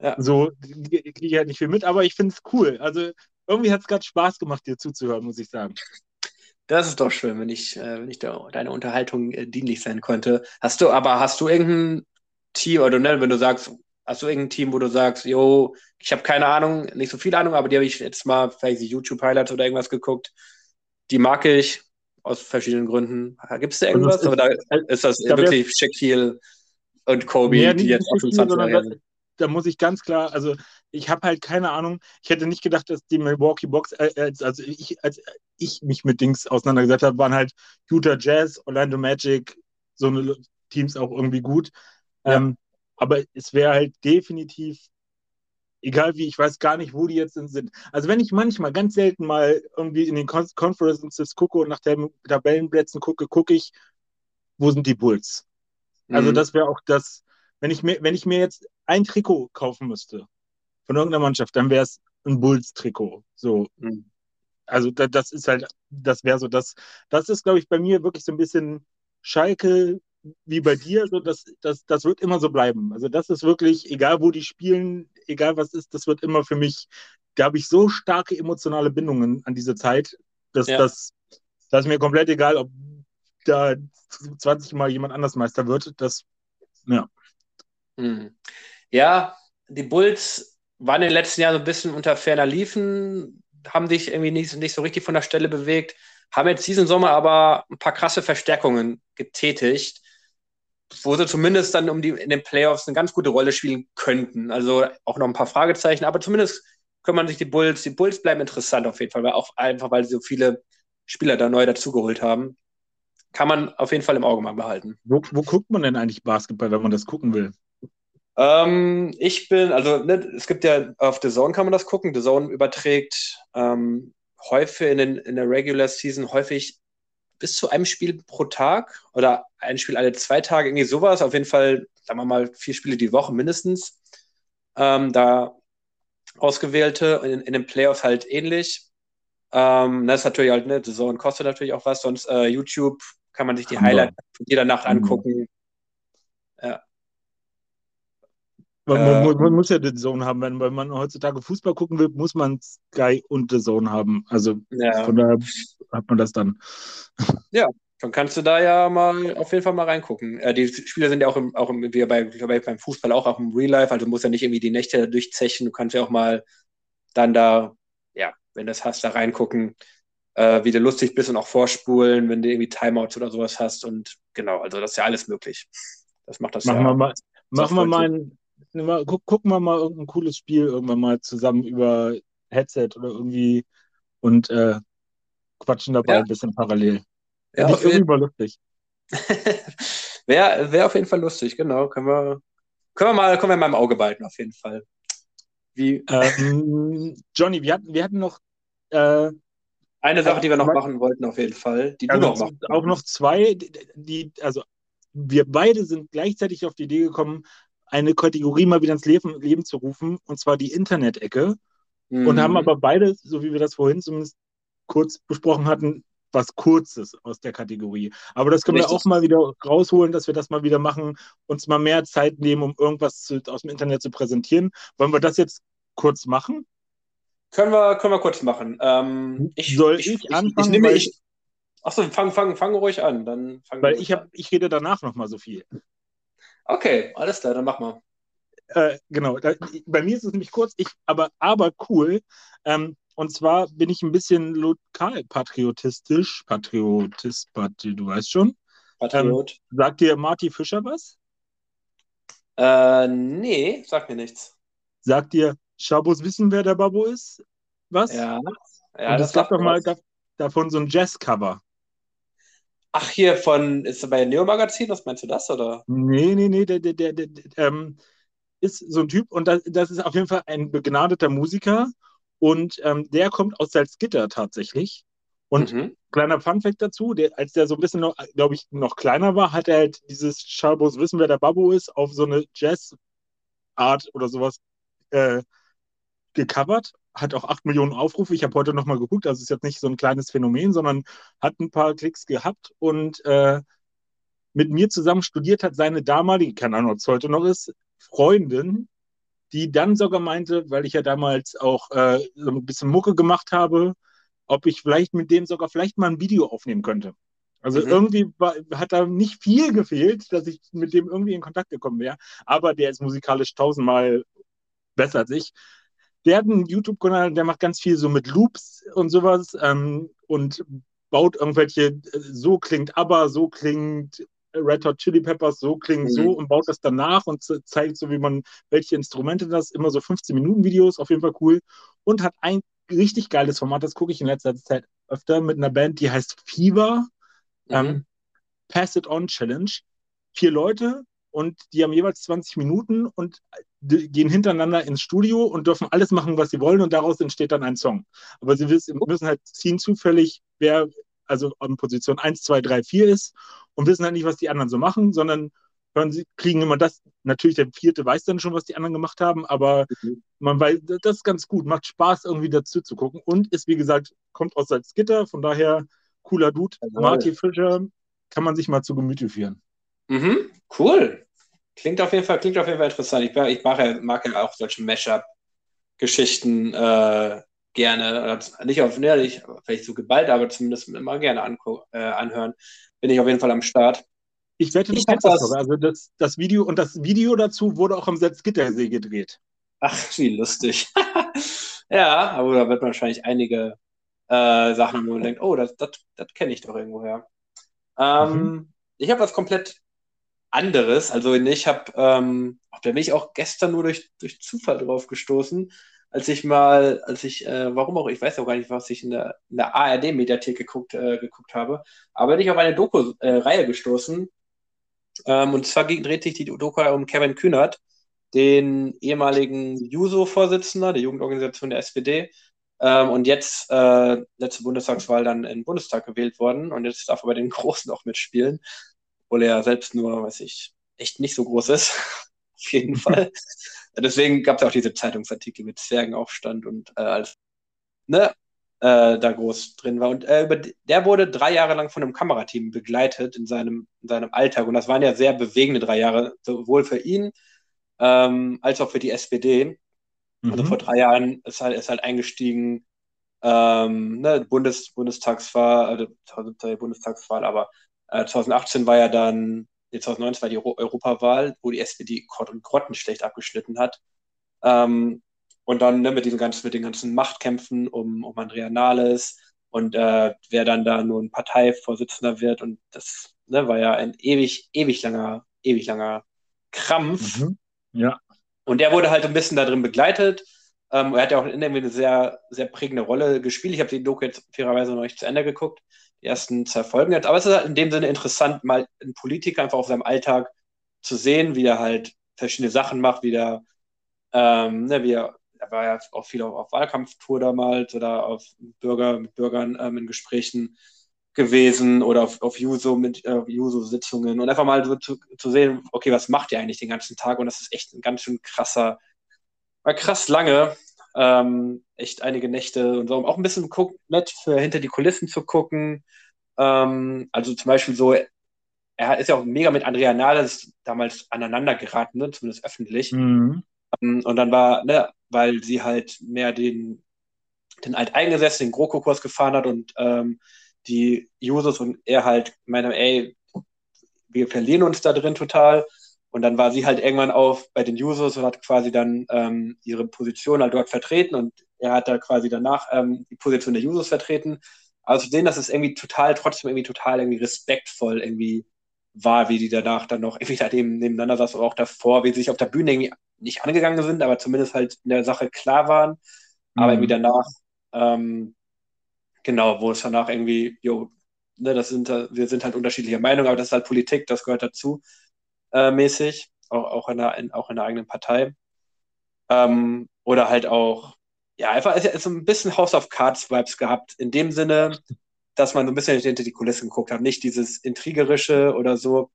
Ja. So kriege ich halt nicht viel mit, aber ich finde es cool. Also irgendwie hat es gerade Spaß gemacht, dir zuzuhören, muss ich sagen. Das ist doch schön, wenn ich, äh, wenn ich da deine Unterhaltung äh, dienlich sein konnte. Hast du, aber hast du irgendein Team, oder ne, wenn du sagst, hast du irgendein Team, wo du sagst, yo, ich habe keine Ahnung, nicht so viel Ahnung, aber die habe ich jetzt mal vielleicht YouTube-Highlights oder irgendwas geguckt. Die mag ich aus verschiedenen Gründen. Gibt es da also irgendwas? Also oder ist das wirklich Shaquille und Kobe, die jetzt auf dem 20 sind? Da muss ich ganz klar, also ich habe halt keine Ahnung. Ich hätte nicht gedacht, dass die Milwaukee Box, äh, also ich, als ich mich mit Dings auseinandergesetzt habe, waren halt Utah Jazz, Orlando Magic, so eine Teams auch irgendwie gut. Ja. Ähm, aber es wäre halt definitiv, egal wie, ich weiß gar nicht, wo die jetzt sind. Also wenn ich manchmal ganz selten mal irgendwie in den Con Conferences gucke und nach den Tabellenplätzen gucke, gucke ich, wo sind die Bulls? Also mhm. das wäre auch das, wenn ich mir, wenn ich mir jetzt ein Trikot kaufen müsste, von irgendeiner Mannschaft, dann wäre es ein Bulls-Trikot. So. Mhm. Also da, das ist halt, das wäre so das, das ist, glaube ich, bei mir wirklich so ein bisschen Schalke wie bei dir, so das, das, das wird immer so bleiben. Also das ist wirklich, egal wo die spielen, egal was ist, das wird immer für mich, da habe ich so starke emotionale Bindungen an diese Zeit, dass ja. das, das ist mir komplett egal, ob da 20 Mal jemand anders Meister wird. Das, ja. Hm. Ja, die Bulls waren in den letzten Jahren so ein bisschen unter ferner Liefen, haben sich irgendwie nicht, nicht so richtig von der Stelle bewegt, haben jetzt diesen Sommer aber ein paar krasse Verstärkungen getätigt, wo sie zumindest dann um die, in den Playoffs eine ganz gute Rolle spielen könnten. Also auch noch ein paar Fragezeichen, aber zumindest können man sich die Bulls, die Bulls bleiben interessant auf jeden Fall, weil auch einfach, weil sie so viele Spieler da neu dazugeholt haben. Kann man auf jeden Fall im Auge mal behalten. Wo, wo guckt man denn eigentlich Basketball, wenn man das gucken will? Ähm, ich bin, also ne, es gibt ja auf The Zone kann man das gucken. The Zone überträgt ähm, häufig in, den, in der Regular Season häufig bis zu einem Spiel pro Tag oder ein Spiel alle zwei Tage, irgendwie sowas. Auf jeden Fall, sagen wir mal, vier Spiele die Woche mindestens. Ähm, da ausgewählte, in, in den Playoffs halt ähnlich. Ähm, das ist natürlich halt, ne, The Zone kostet natürlich auch was, sonst äh, YouTube kann man sich die Highlights jeder Nacht angucken. Ja. Man, man, man, ähm. muss ja The Zone haben, wenn, wenn man heutzutage Fußball gucken will, muss man Sky und The Zone haben. Also ja. von daher hat man das dann. Ja, dann kannst du da ja mal auf jeden Fall mal reingucken. Äh, die Spieler sind ja auch, im, auch im, wie bei, bei, beim Fußball auch, auch im Real Life, also du musst ja nicht irgendwie die Nächte durchzechen, du kannst ja auch mal dann da, ja, wenn du das hast, da reingucken, äh, wie du lustig bist und auch vorspulen, wenn du irgendwie Timeouts oder sowas hast und genau, also das ist ja alles möglich. Das macht das machen ja. Wir mal, machen wir mal ein, guck, gucken wir mal irgendein cooles Spiel irgendwann mal zusammen über Headset oder irgendwie und äh, quatschen dabei ja. ein bisschen parallel. Ja, auf jeden Fall lustig. Wäre wär auf jeden Fall lustig, genau. Können wir, können wir, mal, können wir mal im Auge behalten, auf jeden Fall. Wie? Ähm, Johnny, wir hatten, wir hatten noch äh, eine Sache, die wir noch machen wollten, auf jeden Fall, die also du noch machst. Auch noch zwei, die, also wir beide sind gleichzeitig auf die Idee gekommen, eine Kategorie mal wieder ins Leben, Leben zu rufen, und zwar die Internet-Ecke. Mhm. Und haben aber beide, so wie wir das vorhin zumindest kurz besprochen hatten, was Kurzes aus der Kategorie. Aber das können Richtig. wir auch mal wieder rausholen, dass wir das mal wieder machen, uns mal mehr Zeit nehmen, um irgendwas zu, aus dem Internet zu präsentieren. Wollen wir das jetzt kurz machen? Können wir, können wir kurz machen. Ähm, ich, Soll ich, ich anfangen? Ich, ich nehme, ich, achso, fang, fang, fang ruhig an. Dann weil ich, hab, ich rede danach noch mal so viel. Okay, alles klar, dann mach mal. Äh, genau, da, bei mir ist es nämlich kurz, ich, aber, aber cool. Ähm, und zwar bin ich ein bisschen lokalpatriotistisch. Patriotist, Patri, du weißt schon. Patriot. Ähm, sagt dir Marty Fischer was? Äh, nee, sagt mir nichts. Sagt dir Schabos wissen, wer der Babo ist? Was? Ja. ja Und es gab doch mal was. davon so ein Jazz-Cover. Ach, hier von, ist er bei Neo Magazin, was meinst du das, oder? Nee, nee, nee, der, der, der, der ähm, ist so ein Typ und das, das ist auf jeden Fall ein begnadeter Musiker und ähm, der kommt aus Salzgitter tatsächlich. Und mhm. kleiner Funfact dazu, der, als der so ein bisschen noch, glaube ich, noch kleiner war, hat er halt dieses Schabos Wissen, wer der Babbo ist, auf so eine Jazz-Art oder sowas äh, gecovert. Hat auch 8 Millionen Aufrufe. Ich habe heute nochmal geguckt, also ist jetzt nicht so ein kleines Phänomen, sondern hat ein paar Klicks gehabt und äh, mit mir zusammen studiert hat seine damalige, keine Ahnung, ob es heute noch ist, Freundin, die dann sogar meinte, weil ich ja damals auch äh, so ein bisschen Mucke gemacht habe, ob ich vielleicht mit dem sogar vielleicht mal ein Video aufnehmen könnte. Also mhm. irgendwie war, hat da nicht viel gefehlt, dass ich mit dem irgendwie in Kontakt gekommen wäre. Aber der ist musikalisch tausendmal besser als ich. Der hat einen YouTube-Kanal, der macht ganz viel so mit Loops und sowas ähm, und baut irgendwelche, so klingt aber, so klingt Red Hot Chili Peppers, so klingt mhm. so und baut das danach und zeigt so, wie man, welche Instrumente das, immer so 15 Minuten Videos, auf jeden Fall cool. Und hat ein richtig geiles Format, das gucke ich in letzter Zeit öfter mit einer Band, die heißt Fever. Mhm. Ähm, Pass It On Challenge. Vier Leute und die haben jeweils 20 Minuten und gehen hintereinander ins Studio und dürfen alles machen, was sie wollen und daraus entsteht dann ein Song. Aber sie müssen halt ziehen zufällig, wer also an Position 1, 2, 3, 4 ist und wissen halt nicht, was die anderen so machen, sondern hören sie, kriegen immer das, natürlich der vierte weiß dann schon, was die anderen gemacht haben, aber mhm. man weiß, das ist ganz gut, macht Spaß irgendwie dazu zu gucken und ist, wie gesagt, kommt aus Salzgitter, von daher cooler Dude. Also, Marty Fischer kann man sich mal zu Gemüte führen. Mhm, cool. Klingt auf jeden Fall, klingt auf jeden Fall interessant. Ich, ich mag, ja, mag ja auch solche Mashup-Geschichten äh, gerne. Nicht auf, ne, nicht, vielleicht so geballt, aber zumindest immer gerne äh, anhören. Bin ich auf jeden Fall am Start. Ich wette, du ich das, Also das, das Video und das Video dazu wurde auch am Salzgittersee gedreht. Ach, wie lustig. ja, aber da wird man wahrscheinlich einige äh, Sachen, wo man denkt, oh, das, das, das kenne ich doch irgendwoher. Ähm, mhm. Ich habe was komplett anderes. Also ich habe, ähm, da bin ich auch gestern nur durch, durch Zufall drauf gestoßen, als ich mal, als ich, äh, warum auch, ich weiß auch gar nicht, was ich in der, in der ARD-Mediathek geguckt, äh, geguckt habe, aber bin ich auf eine Doku-Reihe gestoßen. Ähm, und zwar dreht sich die Doku um Kevin Kühnert, den ehemaligen JUSO-Vorsitzender der Jugendorganisation der SPD, ähm, und jetzt äh, letzte Bundestagswahl dann in den Bundestag gewählt worden und jetzt darf er bei den Großen auch mitspielen obwohl er selbst nur, weiß ich, echt nicht so groß ist. Auf jeden Fall. Deswegen gab es auch diese Zeitungsartikel mit Zwergenaufstand und äh, als ne, äh, da groß drin war. Und äh, über, der wurde drei Jahre lang von einem Kamerateam begleitet in seinem, in seinem Alltag. Und das waren ja sehr bewegende drei Jahre, sowohl für ihn ähm, als auch für die SPD. Also mhm. Also vor drei Jahren ist halt, ist halt eingestiegen, ähm, ne, Bundes, Bundestagswahl, also Bundestagswahl, aber 2018 äh, war ja dann, 2019 war die Euro Europawahl, wo die SPD Grott und Grotten schlecht abgeschnitten hat. Ähm, und dann ne, mit, diesen ganzen, mit den ganzen Machtkämpfen um, um Andrea Nahles und äh, wer dann da nur ein Parteivorsitzender wird. Und das ne, war ja ein ewig, ewig langer, ewig langer Krampf. Mhm. Ja. Und der wurde halt ein bisschen da drin begleitet. Ähm, er hat ja auch in irgendwie eine sehr, sehr prägende Rolle gespielt. Ich habe die Doku jetzt fairerweise noch nicht zu Ende geguckt ersten zwei Folgen jetzt. Aber es ist halt in dem Sinne interessant, mal einen Politiker einfach auf seinem Alltag zu sehen, wie er halt verschiedene Sachen macht, wie er, ähm, ne, wie er, er war ja auch viel auf, auf Wahlkampftour damals oder auf Bürger, mit Bürgern ähm, in Gesprächen gewesen oder auf, auf Juso mit äh, Juso-Sitzungen und einfach mal so zu, zu sehen, okay, was macht ihr eigentlich den ganzen Tag? Und das ist echt ein ganz schön krasser, war krass lange. Ähm, echt einige Nächte und so, um auch ein bisschen nett für hinter die Kulissen zu gucken. Ähm, also zum Beispiel so, er ist ja auch mega mit Andrea Nahles damals aneinander geraten, ne, zumindest öffentlich. Mhm. Ähm, und dann war, ne, weil sie halt mehr den, den Alteingesessenen, den GroKo-Kurs gefahren hat und ähm, die Users und er halt meinte, ey, wir verlieren uns da drin total. Und dann war sie halt irgendwann auf bei den Users und hat quasi dann ähm, ihre Position halt dort vertreten und er hat da quasi danach ähm, die Position der Users vertreten. Also zu sehen, dass es irgendwie total, trotzdem irgendwie total irgendwie respektvoll irgendwie war, wie die danach dann noch irgendwie da nebeneinander saß oder auch davor, wie sie sich auf der Bühne irgendwie nicht angegangen sind, aber zumindest halt in der Sache klar waren. Mhm. Aber irgendwie danach, ähm, genau, wo es danach irgendwie, jo, ne, das sind, wir sind halt unterschiedlicher Meinung, aber das ist halt Politik, das gehört dazu, äh, mäßig, auch, auch, in der, in, auch in der eigenen Partei. Ähm, oder halt auch, ja, einfach so ein bisschen House of Cards Vibes gehabt, in dem Sinne, dass man so ein bisschen hinter die Kulissen geguckt hat, nicht dieses Intrigerische oder so,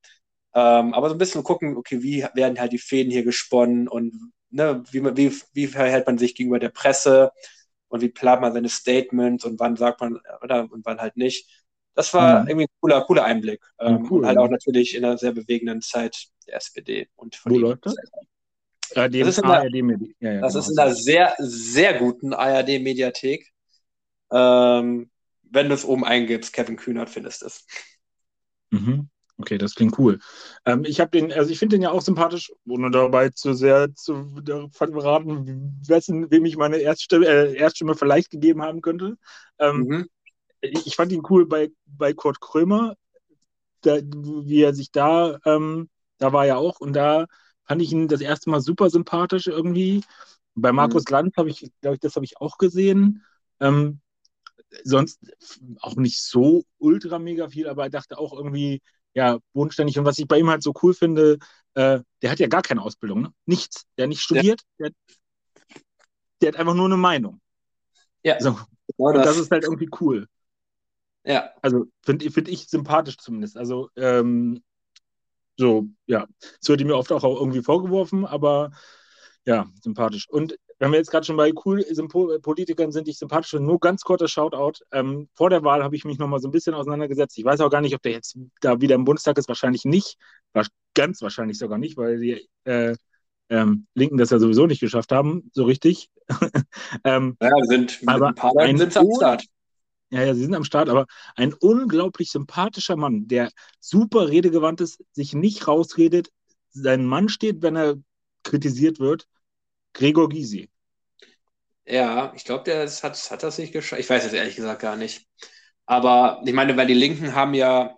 ähm, aber so ein bisschen gucken, okay, wie werden halt die Fäden hier gesponnen und ne, wie, wie, wie verhält man sich gegenüber der Presse und wie plant man seine Statements und wann sagt man oder und wann halt nicht. Das war mhm. irgendwie ein cooler, cooler Einblick. Ähm, cool, und halt auch natürlich in einer sehr bewegenden Zeit der SPD. Und Wo läuft das? Ja, das ist in der, ja, ja, das genau. ist in einer sehr, sehr guten ARD-Mediathek. Ähm, wenn du es oben eingibst, Kevin Kühnert findest es. Mhm. Okay, das klingt cool. Ähm, ich habe den, also ich finde den ja auch sympathisch, ohne dabei zu sehr zu verraten, wessen, wem ich meine Erststimme, äh, Erststimme vielleicht gegeben haben könnte. Ähm, mhm. Ich fand ihn cool bei, bei Kurt Krömer, da, wie er sich da, ähm, da war er auch und da fand ich ihn das erste Mal super sympathisch irgendwie. Bei mhm. Markus mhm. Lanz habe ich, glaube ich, das habe ich auch gesehen. Ähm, sonst auch nicht so ultra mega viel, aber ich dachte auch irgendwie, ja, bodenständig. Und was ich bei ihm halt so cool finde, äh, der hat ja gar keine Ausbildung, ne? Nichts. Der hat nicht studiert, ja. der, der, hat einfach nur eine Meinung. Ja. So. Genau das. Das ist halt irgendwie cool. Ja. Also finde find ich sympathisch zumindest. Also, ähm, so, ja. Das wird mir oft auch irgendwie vorgeworfen, aber ja, sympathisch. Und wenn wir jetzt gerade schon bei cool Politikern sind, ich sympathisch finde, nur ganz kurzer Shoutout. Ähm, vor der Wahl habe ich mich nochmal so ein bisschen auseinandergesetzt. Ich weiß auch gar nicht, ob der jetzt da wieder im Bundestag ist. Wahrscheinlich nicht. Ganz wahrscheinlich sogar nicht, weil die äh, ähm, Linken das ja sowieso nicht geschafft haben, so richtig. ähm, ja, sind mit aber ein paar Leuten sind am Start. Ja, ja, sie sind am Start, aber ein unglaublich sympathischer Mann, der super redegewandt ist, sich nicht rausredet, sein Mann steht, wenn er kritisiert wird Gregor Gysi. Ja, ich glaube, der hat, hat das nicht geschafft. Ich weiß es ehrlich gesagt gar nicht. Aber ich meine, weil die Linken haben ja,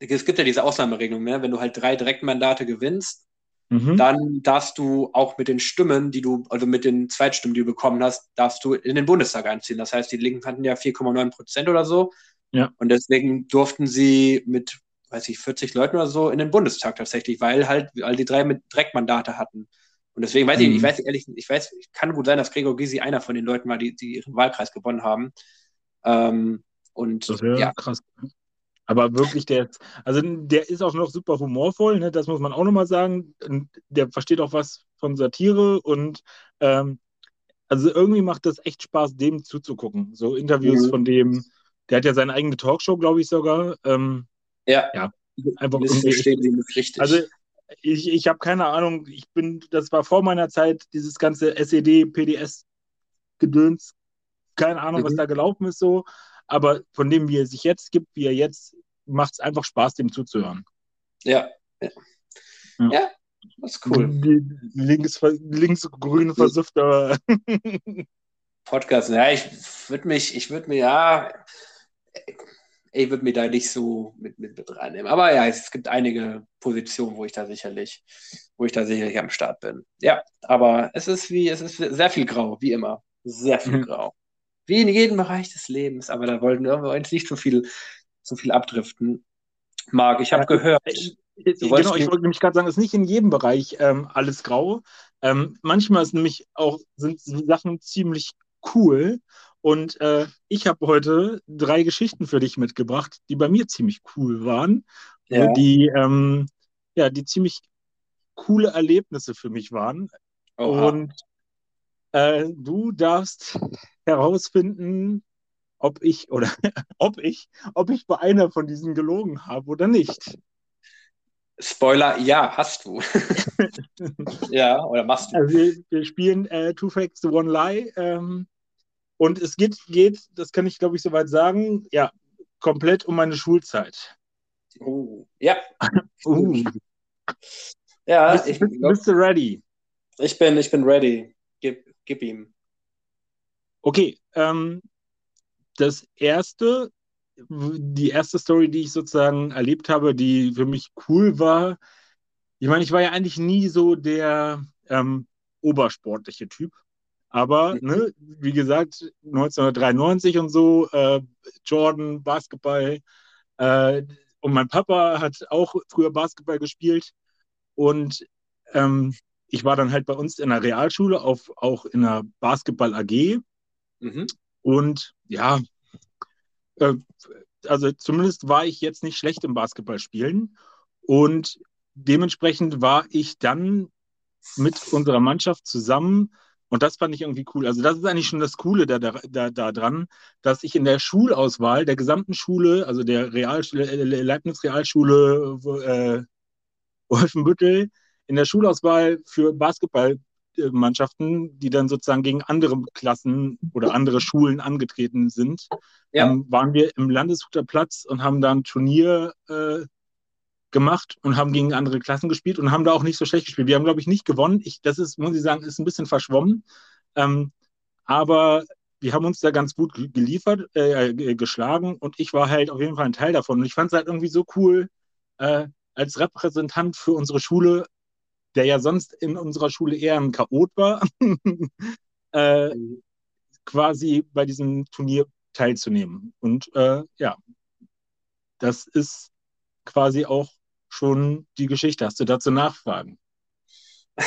es gibt ja diese Ausnahmeregelung, ne? wenn du halt drei Direktmandate gewinnst, mhm. dann darfst du auch mit den Stimmen, die du, also mit den Zweitstimmen, die du bekommen hast, darfst du in den Bundestag einziehen. Das heißt, die Linken hatten ja 4,9 Prozent oder so. Ja. Und deswegen durften sie mit, weiß ich, 40 Leuten oder so in den Bundestag tatsächlich, weil halt all die drei mit Direktmandate hatten. Und deswegen weiß mhm. ich, ich weiß ehrlich, ich weiß, kann gut sein, dass Gregor Gysi einer von den Leuten war, die, die ihren Wahlkreis gewonnen haben. Ähm, und das wäre ja. krass. Aber wirklich, der, also der ist auch noch super humorvoll, ne? das muss man auch nochmal sagen. Der versteht auch was von Satire und ähm, also irgendwie macht das echt Spaß, dem zuzugucken. So Interviews mhm. von dem, der hat ja seine eigene Talkshow, glaube ich sogar. Ähm, ja. Ja. Einfach richtig. Also ich, ich habe keine Ahnung, ich bin, das war vor meiner Zeit, dieses ganze SED, PDS-Gedöns, keine Ahnung, mhm. was da gelaufen ist so, aber von dem, wie er sich jetzt gibt, wie er jetzt, macht es einfach Spaß, dem zuzuhören. Ja. Ja, ja das ist cool. links, links grün versiffter Podcast, ja, ich würde mich, ich würde mir, ja, ich würde mir da nicht so mit, mit, mit reinnehmen. Aber ja, es gibt einige Positionen, wo ich da sicherlich, wo ich da sicherlich am Start bin. Ja, aber es ist wie, es ist sehr viel grau, wie immer. Sehr viel mhm. grau. Wie in jedem Bereich des Lebens, aber da wollten wir uns nicht zu viel, zu viel abdriften. Marc, ich habe ja, gehört. Ich, genau, ich wollte nämlich gerade sagen, es ist nicht in jedem Bereich ähm, alles grau. Ähm, manchmal ist nämlich auch, sind Sachen ziemlich cool und äh, ich habe heute drei Geschichten für dich mitgebracht, die bei mir ziemlich cool waren. Ja. Die, ähm, ja, die ziemlich coole Erlebnisse für mich waren. Oha. Und Äh, du darfst herausfinden, ob ich oder ob ich, ob ich bei einer von diesen gelogen habe oder nicht. Spoiler, ja, hast du. ja, oder machst du. Also wir, wir spielen äh, Two Facts to One Lie. Ähm, und es geht, geht, das kann ich glaube ich soweit sagen, ja, komplett um meine Schulzeit. Uh, ja. uh. Ja, bist, ich, bist, bist, du ready? Ich bin, ich bin ready. Gib, gib ihm. Okay, ähm, das erste die erste Story, die ich sozusagen erlebt habe, die für mich cool war. Ich meine, ich war ja eigentlich nie so der ähm, obersportliche Typ. Aber, mhm. ne, wie gesagt, 1993 und so, äh, Jordan, Basketball. Äh, und mein Papa hat auch früher Basketball gespielt. Und ähm, ich war dann halt bei uns in der Realschule, auf, auch in der Basketball AG. Mhm. Und ja, äh, also zumindest war ich jetzt nicht schlecht im Basketballspielen. Und dementsprechend war ich dann mit unserer Mannschaft zusammen. Und das fand ich irgendwie cool. Also, das ist eigentlich schon das Coole da, da, da dran, dass ich in der Schulauswahl der gesamten Schule, also der Realschule, äh, Leibniz Realschule äh, Wolfenbüttel, in der Schulauswahl für Basketball Mannschaften, die dann sozusagen gegen andere Klassen oder andere Schulen angetreten sind, ja. ähm, waren wir im Landeshuter Platz und haben da ein Turnier äh, gemacht und haben gegen andere Klassen gespielt und haben da auch nicht so schlecht gespielt. Wir haben, glaube ich, nicht gewonnen. Ich, das ist, muss ich sagen, ist ein bisschen verschwommen. Ähm, aber wir haben uns da ganz gut geliefert, äh, äh, geschlagen und ich war halt auf jeden Fall ein Teil davon. Und ich fand es halt irgendwie so cool, äh, als Repräsentant für unsere Schule der ja sonst in unserer Schule eher ein Chaot war, äh, quasi bei diesem Turnier teilzunehmen. Und äh, ja, das ist quasi auch schon die Geschichte. Hast du dazu Nachfragen?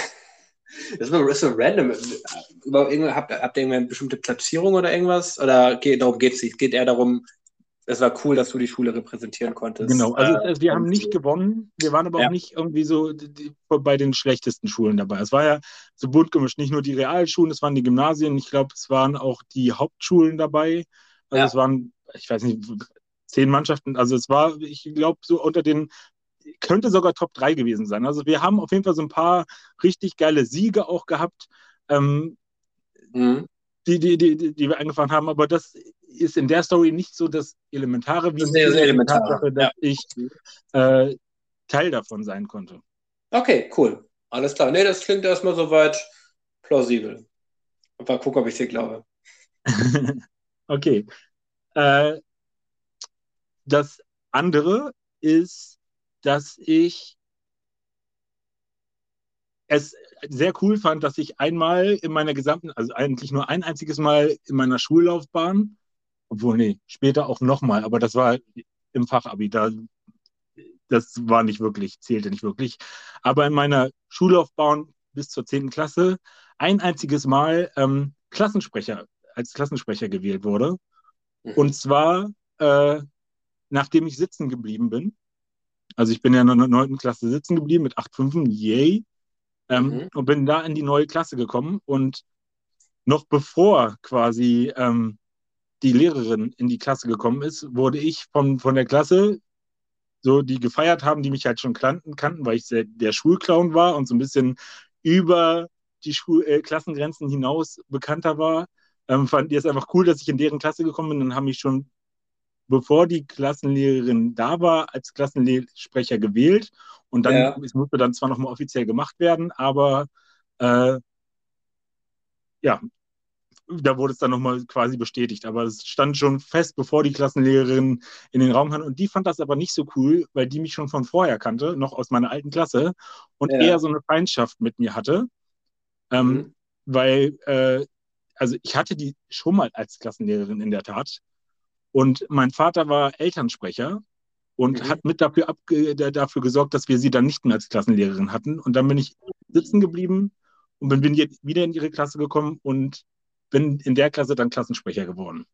Das ist so random. habt, habt ihr irgendeine bestimmte Platzierung oder irgendwas? Oder geht, darum geht es nicht? Geht eher darum, es war cool, dass du die Schule repräsentieren konntest. Genau, also äh, wir haben nicht gewonnen, wir waren aber ja. auch nicht irgendwie so die, bei den schlechtesten Schulen dabei. Es war ja so bunt gemischt, nicht nur die Realschulen, es waren die Gymnasien, ich glaube, es waren auch die Hauptschulen dabei. Also ja. es waren, ich weiß nicht, zehn Mannschaften, also es war, ich glaube, so unter den, könnte sogar Top 3 gewesen sein. Also wir haben auf jeden Fall so ein paar richtig geile Siege auch gehabt. Ähm, mhm die, die, die, die wir angefangen haben, aber das ist in der Story nicht so das Elementare, wie das sehr, sehr elementar. Tatsache, dass ja. ich äh, Teil davon sein konnte. Okay, cool. Alles klar. Nee, das klingt erstmal soweit plausibel. Mal gucken, ob ich dir glaube. okay. Äh, das andere ist, dass ich es sehr cool fand, dass ich einmal in meiner gesamten, also eigentlich nur ein einziges Mal in meiner Schullaufbahn, obwohl, nee, später auch nochmal, aber das war im Fachabi, da, das war nicht wirklich, zählte nicht wirklich. Aber in meiner Schullaufbahn bis zur 10. Klasse ein einziges Mal ähm, Klassensprecher, als Klassensprecher gewählt wurde. Mhm. Und zwar, äh, nachdem ich sitzen geblieben bin. Also ich bin ja in der 9. Klasse sitzen geblieben mit 8,5, yay. Ähm, mhm. Und bin da in die neue Klasse gekommen. Und noch bevor quasi ähm, die Lehrerin in die Klasse gekommen ist, wurde ich von, von der Klasse, so die gefeiert haben, die mich halt schon kannten, kannten weil ich der, der Schulclown war und so ein bisschen über die Schul äh, Klassengrenzen hinaus bekannter war, ähm, fanden die es einfach cool, dass ich in deren Klasse gekommen bin und haben mich schon, bevor die Klassenlehrerin da war, als Klassensprecher gewählt. Und dann, ja. es musste dann zwar nochmal offiziell gemacht werden, aber äh, ja, da wurde es dann nochmal quasi bestätigt. Aber es stand schon fest, bevor die Klassenlehrerin in den Raum kam. Und die fand das aber nicht so cool, weil die mich schon von vorher kannte, noch aus meiner alten Klasse und ja. eher so eine Feindschaft mit mir hatte. Ähm, mhm. Weil, äh, also ich hatte die schon mal als Klassenlehrerin in der Tat. Und mein Vater war Elternsprecher und mhm. hat mit dafür, dafür gesorgt, dass wir sie dann nicht mehr als Klassenlehrerin hatten. Und dann bin ich sitzen geblieben und bin wieder in ihre Klasse gekommen und bin in der Klasse dann Klassensprecher geworden.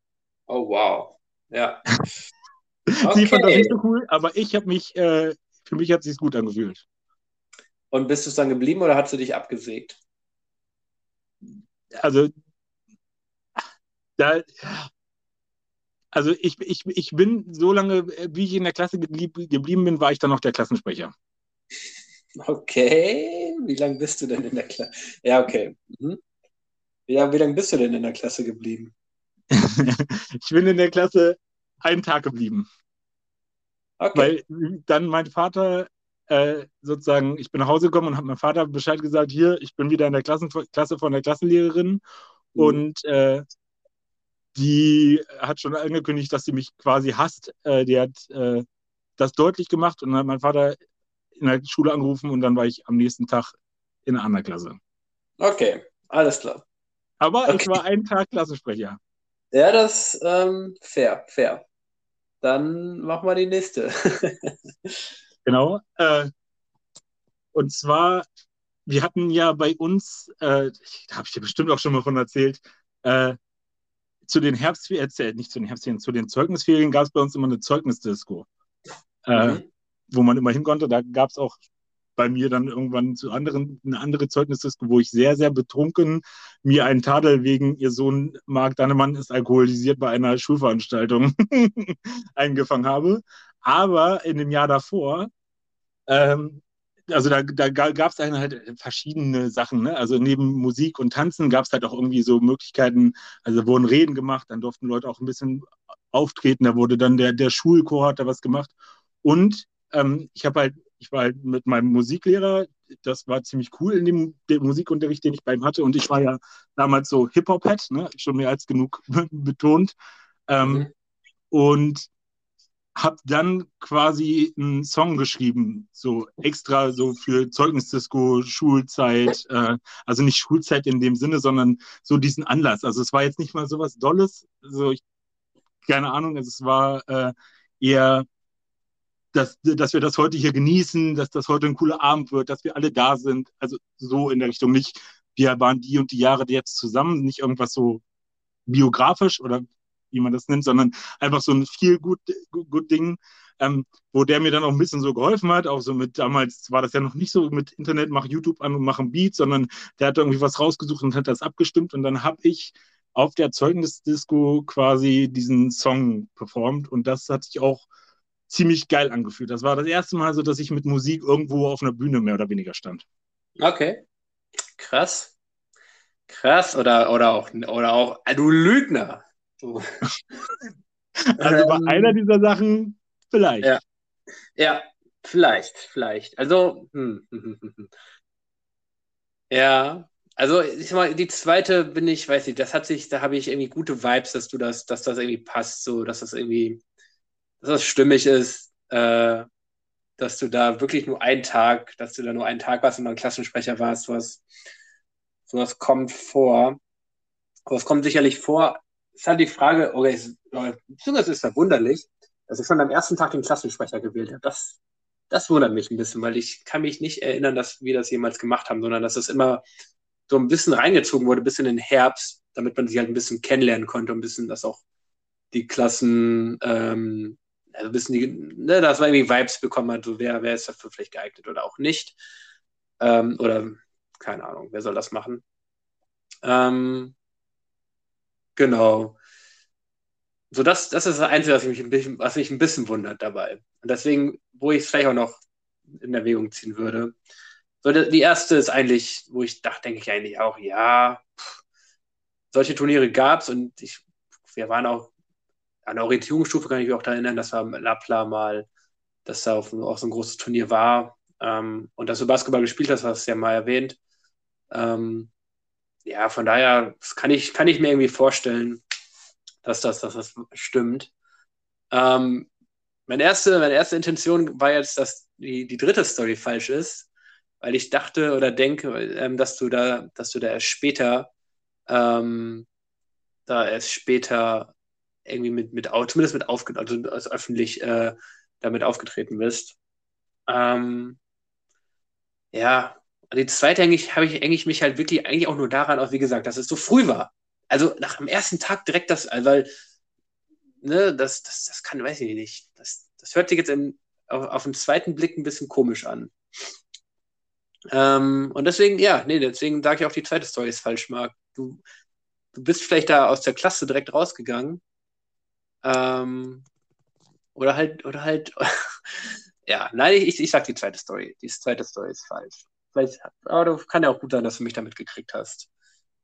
Oh, wow. Ja. sie fand das nicht so cool, aber ich habe mich, äh, für mich hat es sich gut angefühlt. Und bist du es dann geblieben oder hast du dich abgesägt? also da, also ich, ich, ich bin so lange, wie ich in der Klasse geblieben bin, war ich dann noch der Klassensprecher. Okay, wie lange bist du denn in der Klasse? Ja, okay. Mhm. Ja, wie lange bist du denn in der Klasse geblieben? ich bin in der Klasse einen Tag geblieben. Okay. Weil dann mein Vater äh, sozusagen, ich bin nach Hause gekommen und habe meinem Vater Bescheid gesagt, hier, ich bin wieder in der Klassen Klasse von der Klassenlehrerin mhm. und äh, die hat schon angekündigt, dass sie mich quasi hasst. Äh, die hat äh, das deutlich gemacht und dann hat mein Vater in der Schule angerufen und dann war ich am nächsten Tag in einer anderen Klasse. Okay, alles klar. Aber okay. ich war einen Tag Klassensprecher. Ja, das ähm, fair, fair. Dann machen wir die nächste. genau. Äh, und zwar, wir hatten ja bei uns, äh, da habe ich dir bestimmt auch schon mal von erzählt, äh, zu den Herbstferien, erzählt, nicht zu den Herbstferien, zu den Zeugnisferien gab es bei uns immer eine Zeugnisdisco. Äh, mhm. wo man immer hin konnte. Da gab es auch bei mir dann irgendwann zu anderen, eine andere Zeugnisdisco, wo ich sehr, sehr betrunken mir einen Tadel wegen ihr Sohn Marc Dannemann ist alkoholisiert bei einer Schulveranstaltung eingefangen habe. Aber in dem Jahr davor, ähm, also da, da gab es halt verschiedene Sachen. Ne? Also neben Musik und Tanzen gab es halt auch irgendwie so Möglichkeiten, also wurden Reden gemacht, dann durften Leute auch ein bisschen auftreten, da wurde dann der, der Schulchor hat da was gemacht. Und ähm, ich habe halt ich war halt mit meinem Musiklehrer, das war ziemlich cool in dem, dem Musikunterricht, den ich bei ihm hatte. Und ich war ja damals so Hip-Hop-Head, ne? schon mehr als genug betont. Ähm, mhm. Und habe dann quasi einen Song geschrieben, so extra so für Zeugnisdisco, Schulzeit, äh, also nicht Schulzeit in dem Sinne, sondern so diesen Anlass. Also es war jetzt nicht mal so was Dolles, so ich, keine Ahnung, also es war äh, eher dass, dass wir das heute hier genießen, dass das heute ein cooler Abend wird, dass wir alle da sind. Also so in der Richtung nicht, wir waren die und die Jahre jetzt zusammen, nicht irgendwas so biografisch oder wie man das nennt, sondern einfach so ein viel gut, gut Ding, ähm, wo der mir dann auch ein bisschen so geholfen hat. Auch so mit damals war das ja noch nicht so mit Internet, mach YouTube an und mach ein Beat, sondern der hat irgendwie was rausgesucht und hat das abgestimmt und dann habe ich auf der Zeugnisdisco quasi diesen Song performt und das hat sich auch ziemlich geil angefühlt. Das war das erste Mal so, dass ich mit Musik irgendwo auf einer Bühne mehr oder weniger stand. Okay. Krass. Krass. Oder, oder auch, oder auch, du Lügner. Du. also bei ähm, einer dieser Sachen vielleicht. Ja, ja vielleicht, vielleicht. Also, hm, hm, hm, hm, ja, also ich sag mal, die zweite bin ich, weiß nicht, das hat sich, da habe ich irgendwie gute Vibes, dass du das, dass das irgendwie passt, so, dass das irgendwie dass das stimmig ist, äh, dass du da wirklich nur einen Tag, dass du da nur einen Tag warst und dann Klassensprecher warst, sowas, sowas kommt vor. Aber es kommt sicherlich vor. Ist halt die Frage, okay, beziehungsweise ist verwunderlich, dass ich schon am ersten Tag den Klassensprecher gewählt habe. Das, das wundert mich ein bisschen, weil ich kann mich nicht erinnern, dass wir das jemals gemacht haben, sondern dass das immer so ein bisschen reingezogen wurde, bis in den Herbst, damit man sich halt ein bisschen kennenlernen konnte, ein bisschen, dass auch die Klassen ähm, also wissen die, ne, dass man irgendwie Vibes bekommen hat, so wer, wer ist dafür vielleicht geeignet oder auch nicht. Ähm, oder keine Ahnung, wer soll das machen? Ähm, genau. So, das, das ist das Einzige, was mich, ein bisschen, was mich ein bisschen wundert dabei. Und deswegen, wo ich es vielleicht auch noch in Erwägung ziehen würde. So, die erste ist eigentlich, wo ich dachte, denke ich eigentlich auch, ja, pff, solche Turniere gab es und ich, wir waren auch an der Orientierungsstufe kann ich mich auch daran erinnern, dass wir Lapla mal, dass da auf, auch so ein großes Turnier war ähm, und dass du Basketball gespielt hast, hast du ja mal erwähnt. Ähm, ja, von daher kann ich, kann ich mir irgendwie vorstellen, dass das, dass das stimmt. Ähm, meine, erste, meine erste Intention war jetzt, dass die, die dritte Story falsch ist, weil ich dachte oder denke, ähm, dass du da, dass du da erst später, ähm, da erst später irgendwie mit, mit zumindest mit aufgetreten, also als öffentlich äh, damit aufgetreten bist. Ähm, ja, die zweite eigentlich habe ich eigentlich mich halt wirklich eigentlich auch nur daran auch, wie gesagt, dass es so früh war. Also nach dem ersten Tag direkt das, also weil, ne, das, das, das kann, weiß ich nicht. Das, das hört sich jetzt im, auf, auf den zweiten Blick ein bisschen komisch an. Ähm, und deswegen, ja, nee, deswegen sage ich auch, die zweite Story ist falsch, Marc. du, du bist vielleicht da aus der Klasse direkt rausgegangen. Ähm, oder halt, oder halt, ja, nein, ich, ich sag die zweite Story. Die zweite Story ist falsch. Vielleicht, aber du kann ja auch gut sein, dass du mich damit gekriegt hast.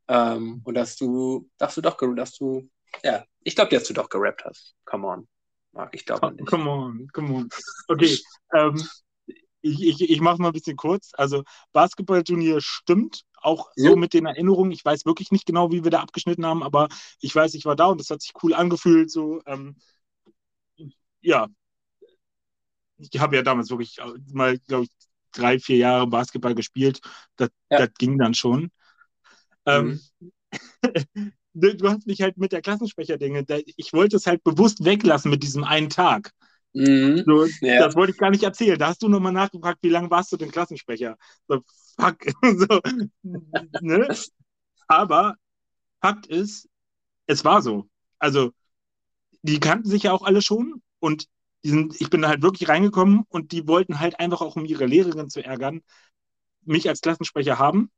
Ähm, und dass du, dass du doch, dass du, ja, ich glaube, dass du doch gerappt hast. Come on. Marc, ich glaube nicht. Come on, come on. Okay, ähm, ich, ich, ich mache mal ein bisschen kurz. Also Basketballturnier stimmt, auch so mit den Erinnerungen. Ich weiß wirklich nicht genau, wie wir da abgeschnitten haben, aber ich weiß, ich war da und das hat sich cool angefühlt. So, ähm, ja, ich habe ja damals wirklich mal, glaube ich, drei, vier Jahre Basketball gespielt. Das, ja. das ging dann schon. Ähm, mhm. Ähm, du hast mich halt mit der Klassensprecher-Dinge, ich wollte es halt bewusst weglassen mit diesem einen Tag. Mhm. So, ja. Das wollte ich gar nicht erzählen. Da hast du nochmal nachgefragt, wie lange warst du denn Klassensprecher? So, fuck. so, ne? Aber Fakt ist, es war so. Also, die kannten sich ja auch alle schon und sind, ich bin halt wirklich reingekommen und die wollten halt einfach auch, um ihre Lehrerin zu ärgern, mich als Klassensprecher haben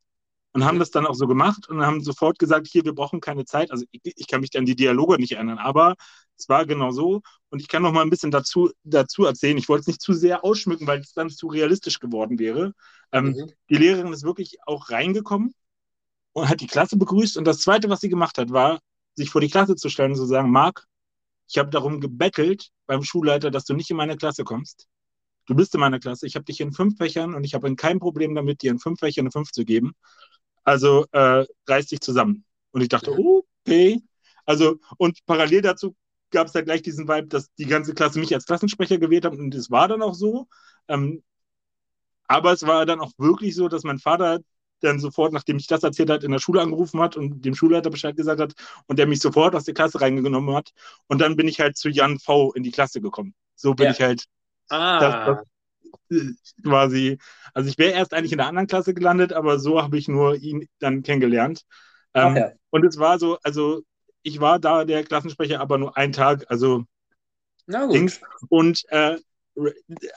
und haben das dann auch so gemacht und haben sofort gesagt, hier, wir brauchen keine Zeit. Also ich, ich kann mich an die Dialoge nicht erinnern, aber es war genau so. Und ich kann noch mal ein bisschen dazu, dazu erzählen. Ich wollte es nicht zu sehr ausschmücken, weil es dann zu realistisch geworden wäre. Ähm, mhm. Die Lehrerin ist wirklich auch reingekommen und hat die Klasse begrüßt. Und das Zweite, was sie gemacht hat, war, sich vor die Klasse zu stellen und zu sagen, Marc, ich habe darum gebettelt beim Schulleiter, dass du nicht in meine Klasse kommst. Du bist in meiner Klasse. Ich habe dich in fünf Fächern und ich habe kein Problem damit, dir in fünf Fächern eine fünf zu geben. Also äh, reiß dich zusammen. Und ich dachte, okay. Also, und parallel dazu gab es da gleich diesen Vibe, dass die ganze Klasse mich als Klassensprecher gewählt hat und es war dann auch so. Ähm, aber es war dann auch wirklich so, dass mein Vater dann sofort, nachdem ich das erzählt hat, in der Schule angerufen hat und dem Schulleiter Bescheid gesagt hat und der mich sofort aus der Klasse reingenommen hat. Und dann bin ich halt zu Jan V in die Klasse gekommen. So bin ja. ich halt. Ah. Das, das, quasi, also ich wäre erst eigentlich in der anderen Klasse gelandet, aber so habe ich nur ihn dann kennengelernt. Ähm, okay. Und es war so, also ich war da der Klassensprecher, aber nur einen Tag, also Na gut. Dings. Und äh,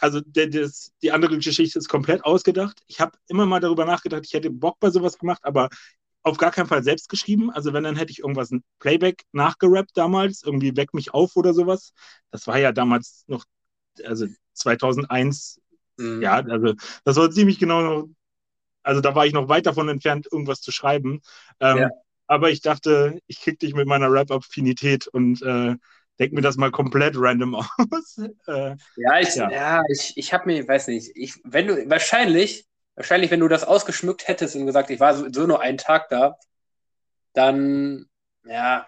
also der, das, die andere Geschichte ist komplett ausgedacht. Ich habe immer mal darüber nachgedacht, ich hätte Bock bei sowas gemacht, aber auf gar keinen Fall selbst geschrieben. Also wenn, dann hätte ich irgendwas, ein Playback nachgerappt damals, irgendwie Weck mich auf oder sowas. Das war ja damals noch, also 2001, mhm. ja, also das war ziemlich genau noch, also da war ich noch weit davon entfernt, irgendwas zu schreiben. Ähm, ja. Aber ich dachte, ich krieg dich mit meiner Rap-Affinität und äh, denke mir das mal komplett random aus. äh, ja, ich, ja. ja. ich, ich habe mir, weiß nicht, ich, wenn du, wahrscheinlich, wahrscheinlich, wenn du das ausgeschmückt hättest und gesagt, ich war so, so nur einen Tag da, dann, ja,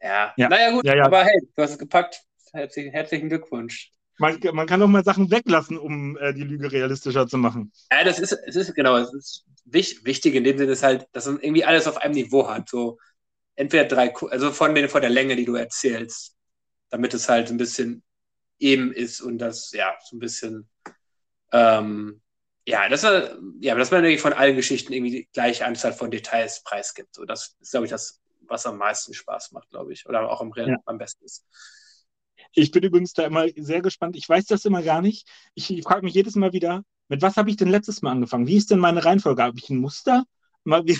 ja, ja. naja, gut, ja, ja. aber hey, du hast es gepackt. Herzlichen, herzlichen Glückwunsch. Man, man kann auch mal Sachen weglassen, um äh, die Lüge realistischer zu machen. Ja, das ist, es ist genau, es ist wichtig, wichtig in dem Sinne ist halt, dass man irgendwie alles auf einem Niveau hat. So entweder drei, also von, den, von der Länge, die du erzählst damit es halt ein bisschen eben ist und das, ja, so ein bisschen, ähm, ja, dass man, ja, dass man irgendwie von allen Geschichten irgendwie die gleiche Anzahl von Details preisgibt. So, das ist, glaube ich, das, was am meisten Spaß macht, glaube ich, oder auch am, ja. am besten ist. Ich bin übrigens da immer sehr gespannt. Ich weiß das immer gar nicht. Ich, ich frage mich jedes Mal wieder, mit was habe ich denn letztes Mal angefangen? Wie ist denn meine Reihenfolge? Habe ich ein Muster? Mal, wie,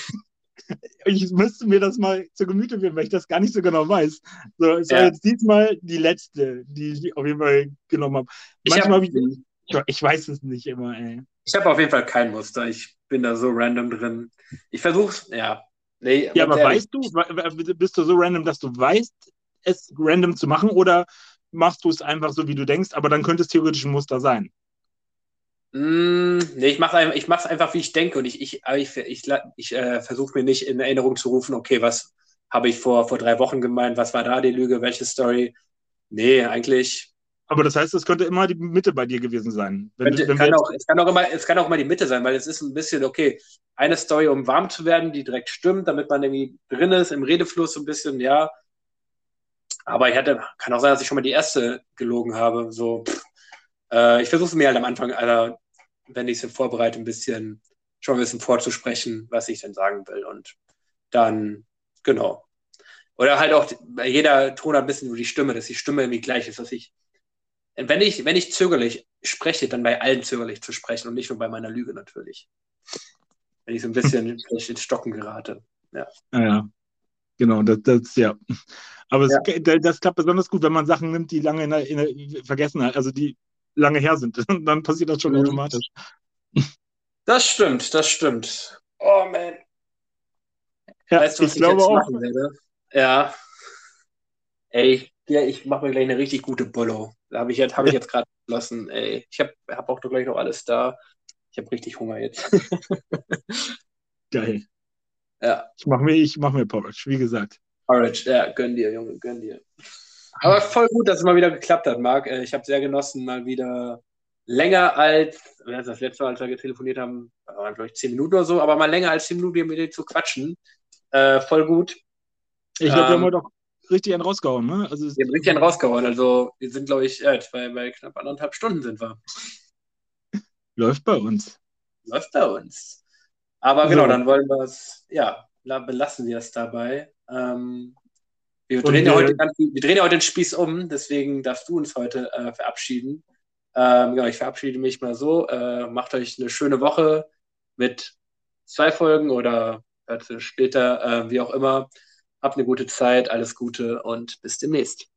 ich müsste mir das mal zu Gemüte führen, weil ich das gar nicht so genau weiß. So, es ja. war jetzt diesmal die letzte, die ich auf jeden Fall genommen habe. Manchmal ich, hab, ich, ich, ich, weiß es nicht immer, ey. Ich habe auf jeden Fall kein Muster. Ich bin da so random drin. Ich versuche es, ja. Nee, ja, aber ehrlich. weißt du, bist du so random, dass du weißt, es random zu machen oder machst du es einfach so, wie du denkst, aber dann könnte es theoretisch ein Muster sein? Mm, nee, ich mache ich es einfach, wie ich denke und ich, ich, ich, ich, ich äh, versuche mir nicht in Erinnerung zu rufen, okay, was habe ich vor, vor drei Wochen gemeint, was war da die Lüge, welche Story? Nee, eigentlich. Aber das heißt, es könnte immer die Mitte bei dir gewesen sein. Wenn, könnte, wenn kann auch, es, kann auch immer, es kann auch immer die Mitte sein, weil es ist ein bisschen, okay, eine Story, um warm zu werden, die direkt stimmt, damit man irgendwie drin ist, im Redefluss so ein bisschen, ja. Aber ich hatte, kann auch sein, dass ich schon mal die erste gelogen habe. So, pff, äh, ich versuche mir halt am Anfang, aller, wenn ich es vorbereite, ein bisschen schon ein bisschen vorzusprechen, was ich denn sagen will. Und dann, genau. Oder halt auch, jeder Ton hat ein bisschen nur die Stimme, dass die Stimme irgendwie gleich ist, dass ich, wenn ich, wenn ich zögerlich spreche, dann bei allen zögerlich zu sprechen und nicht nur bei meiner Lüge natürlich. Wenn ich so ein bisschen ins Stocken gerate. Ja. Ja, genau, das, das ja. Aber es, ja. das klappt besonders gut, wenn man Sachen nimmt, die lange in der, in der Vergessenheit, also die lange her sind. Dann passiert das schon mhm. automatisch. Das stimmt, das stimmt. Oh man. Ja, weißt du, was ich, ich glaube auch. machen werde? Ja. Ey, ja, ich mache mir gleich eine richtig gute Bolo. Da habe ich jetzt, hab ich jetzt gerade beschlossen. Ey, ich habe hab auch gleich noch alles da. Ich habe richtig Hunger jetzt. Geil. Ja. Ich mache mir, mach mir Porridge, wie gesagt. Porridge, ja, gönn dir, Junge, gönn dir. Aber voll gut, dass es mal wieder geklappt hat, Marc. Äh, ich habe sehr genossen, mal wieder länger als, das letzte Mal, als wir telefoniert haben, waren glaube ich zehn Minuten oder so, aber mal länger als zehn Minuten mit dir zu quatschen. Äh, voll gut. Ich glaube, ähm, wir haben heute auch richtig einen rausgehauen, ne? Also, wir haben richtig einen rausgehauen. Also wir sind, glaube ich, äh, bei, bei knapp anderthalb Stunden sind wir. Läuft bei uns. Läuft bei uns. Aber so. genau, dann wollen wir es, ja, belassen wir es dabei. Ähm, wir, drehen ja heute, wir drehen ja heute den Spieß um, deswegen darfst du uns heute äh, verabschieden. Ähm, genau, ich verabschiede mich mal so. Äh, macht euch eine schöne Woche mit zwei Folgen oder später, äh, wie auch immer. Habt eine gute Zeit, alles Gute und bis demnächst.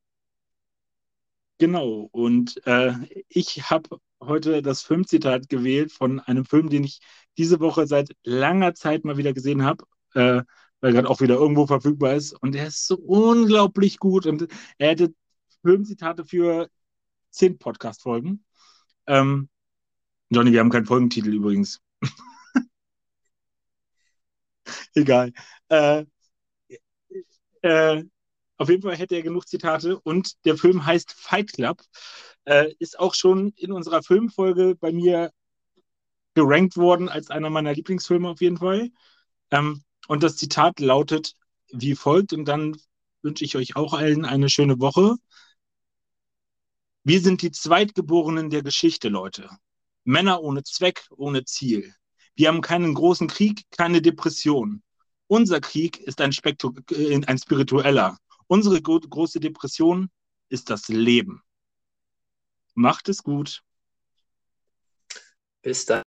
Genau, und äh, ich habe heute das Filmzitat gewählt von einem Film, den ich diese Woche seit langer Zeit mal wieder gesehen habe, äh, weil gerade auch wieder irgendwo verfügbar ist. Und er ist so unglaublich gut und er hätte Filmzitate für zehn Podcast-Folgen. Ähm, Johnny, wir haben keinen Folgentitel übrigens. Egal. Äh, äh, auf jeden Fall hätte er genug Zitate und der Film heißt Fight Club. Äh, ist auch schon in unserer Filmfolge bei mir gerankt worden als einer meiner Lieblingsfilme auf jeden Fall. Ähm, und das Zitat lautet wie folgt und dann wünsche ich euch auch allen eine schöne Woche. Wir sind die Zweitgeborenen der Geschichte, Leute. Männer ohne Zweck, ohne Ziel. Wir haben keinen großen Krieg, keine Depression. Unser Krieg ist ein, Spektru äh, ein spiritueller. Unsere große Depression ist das Leben. Macht es gut. Bis dann.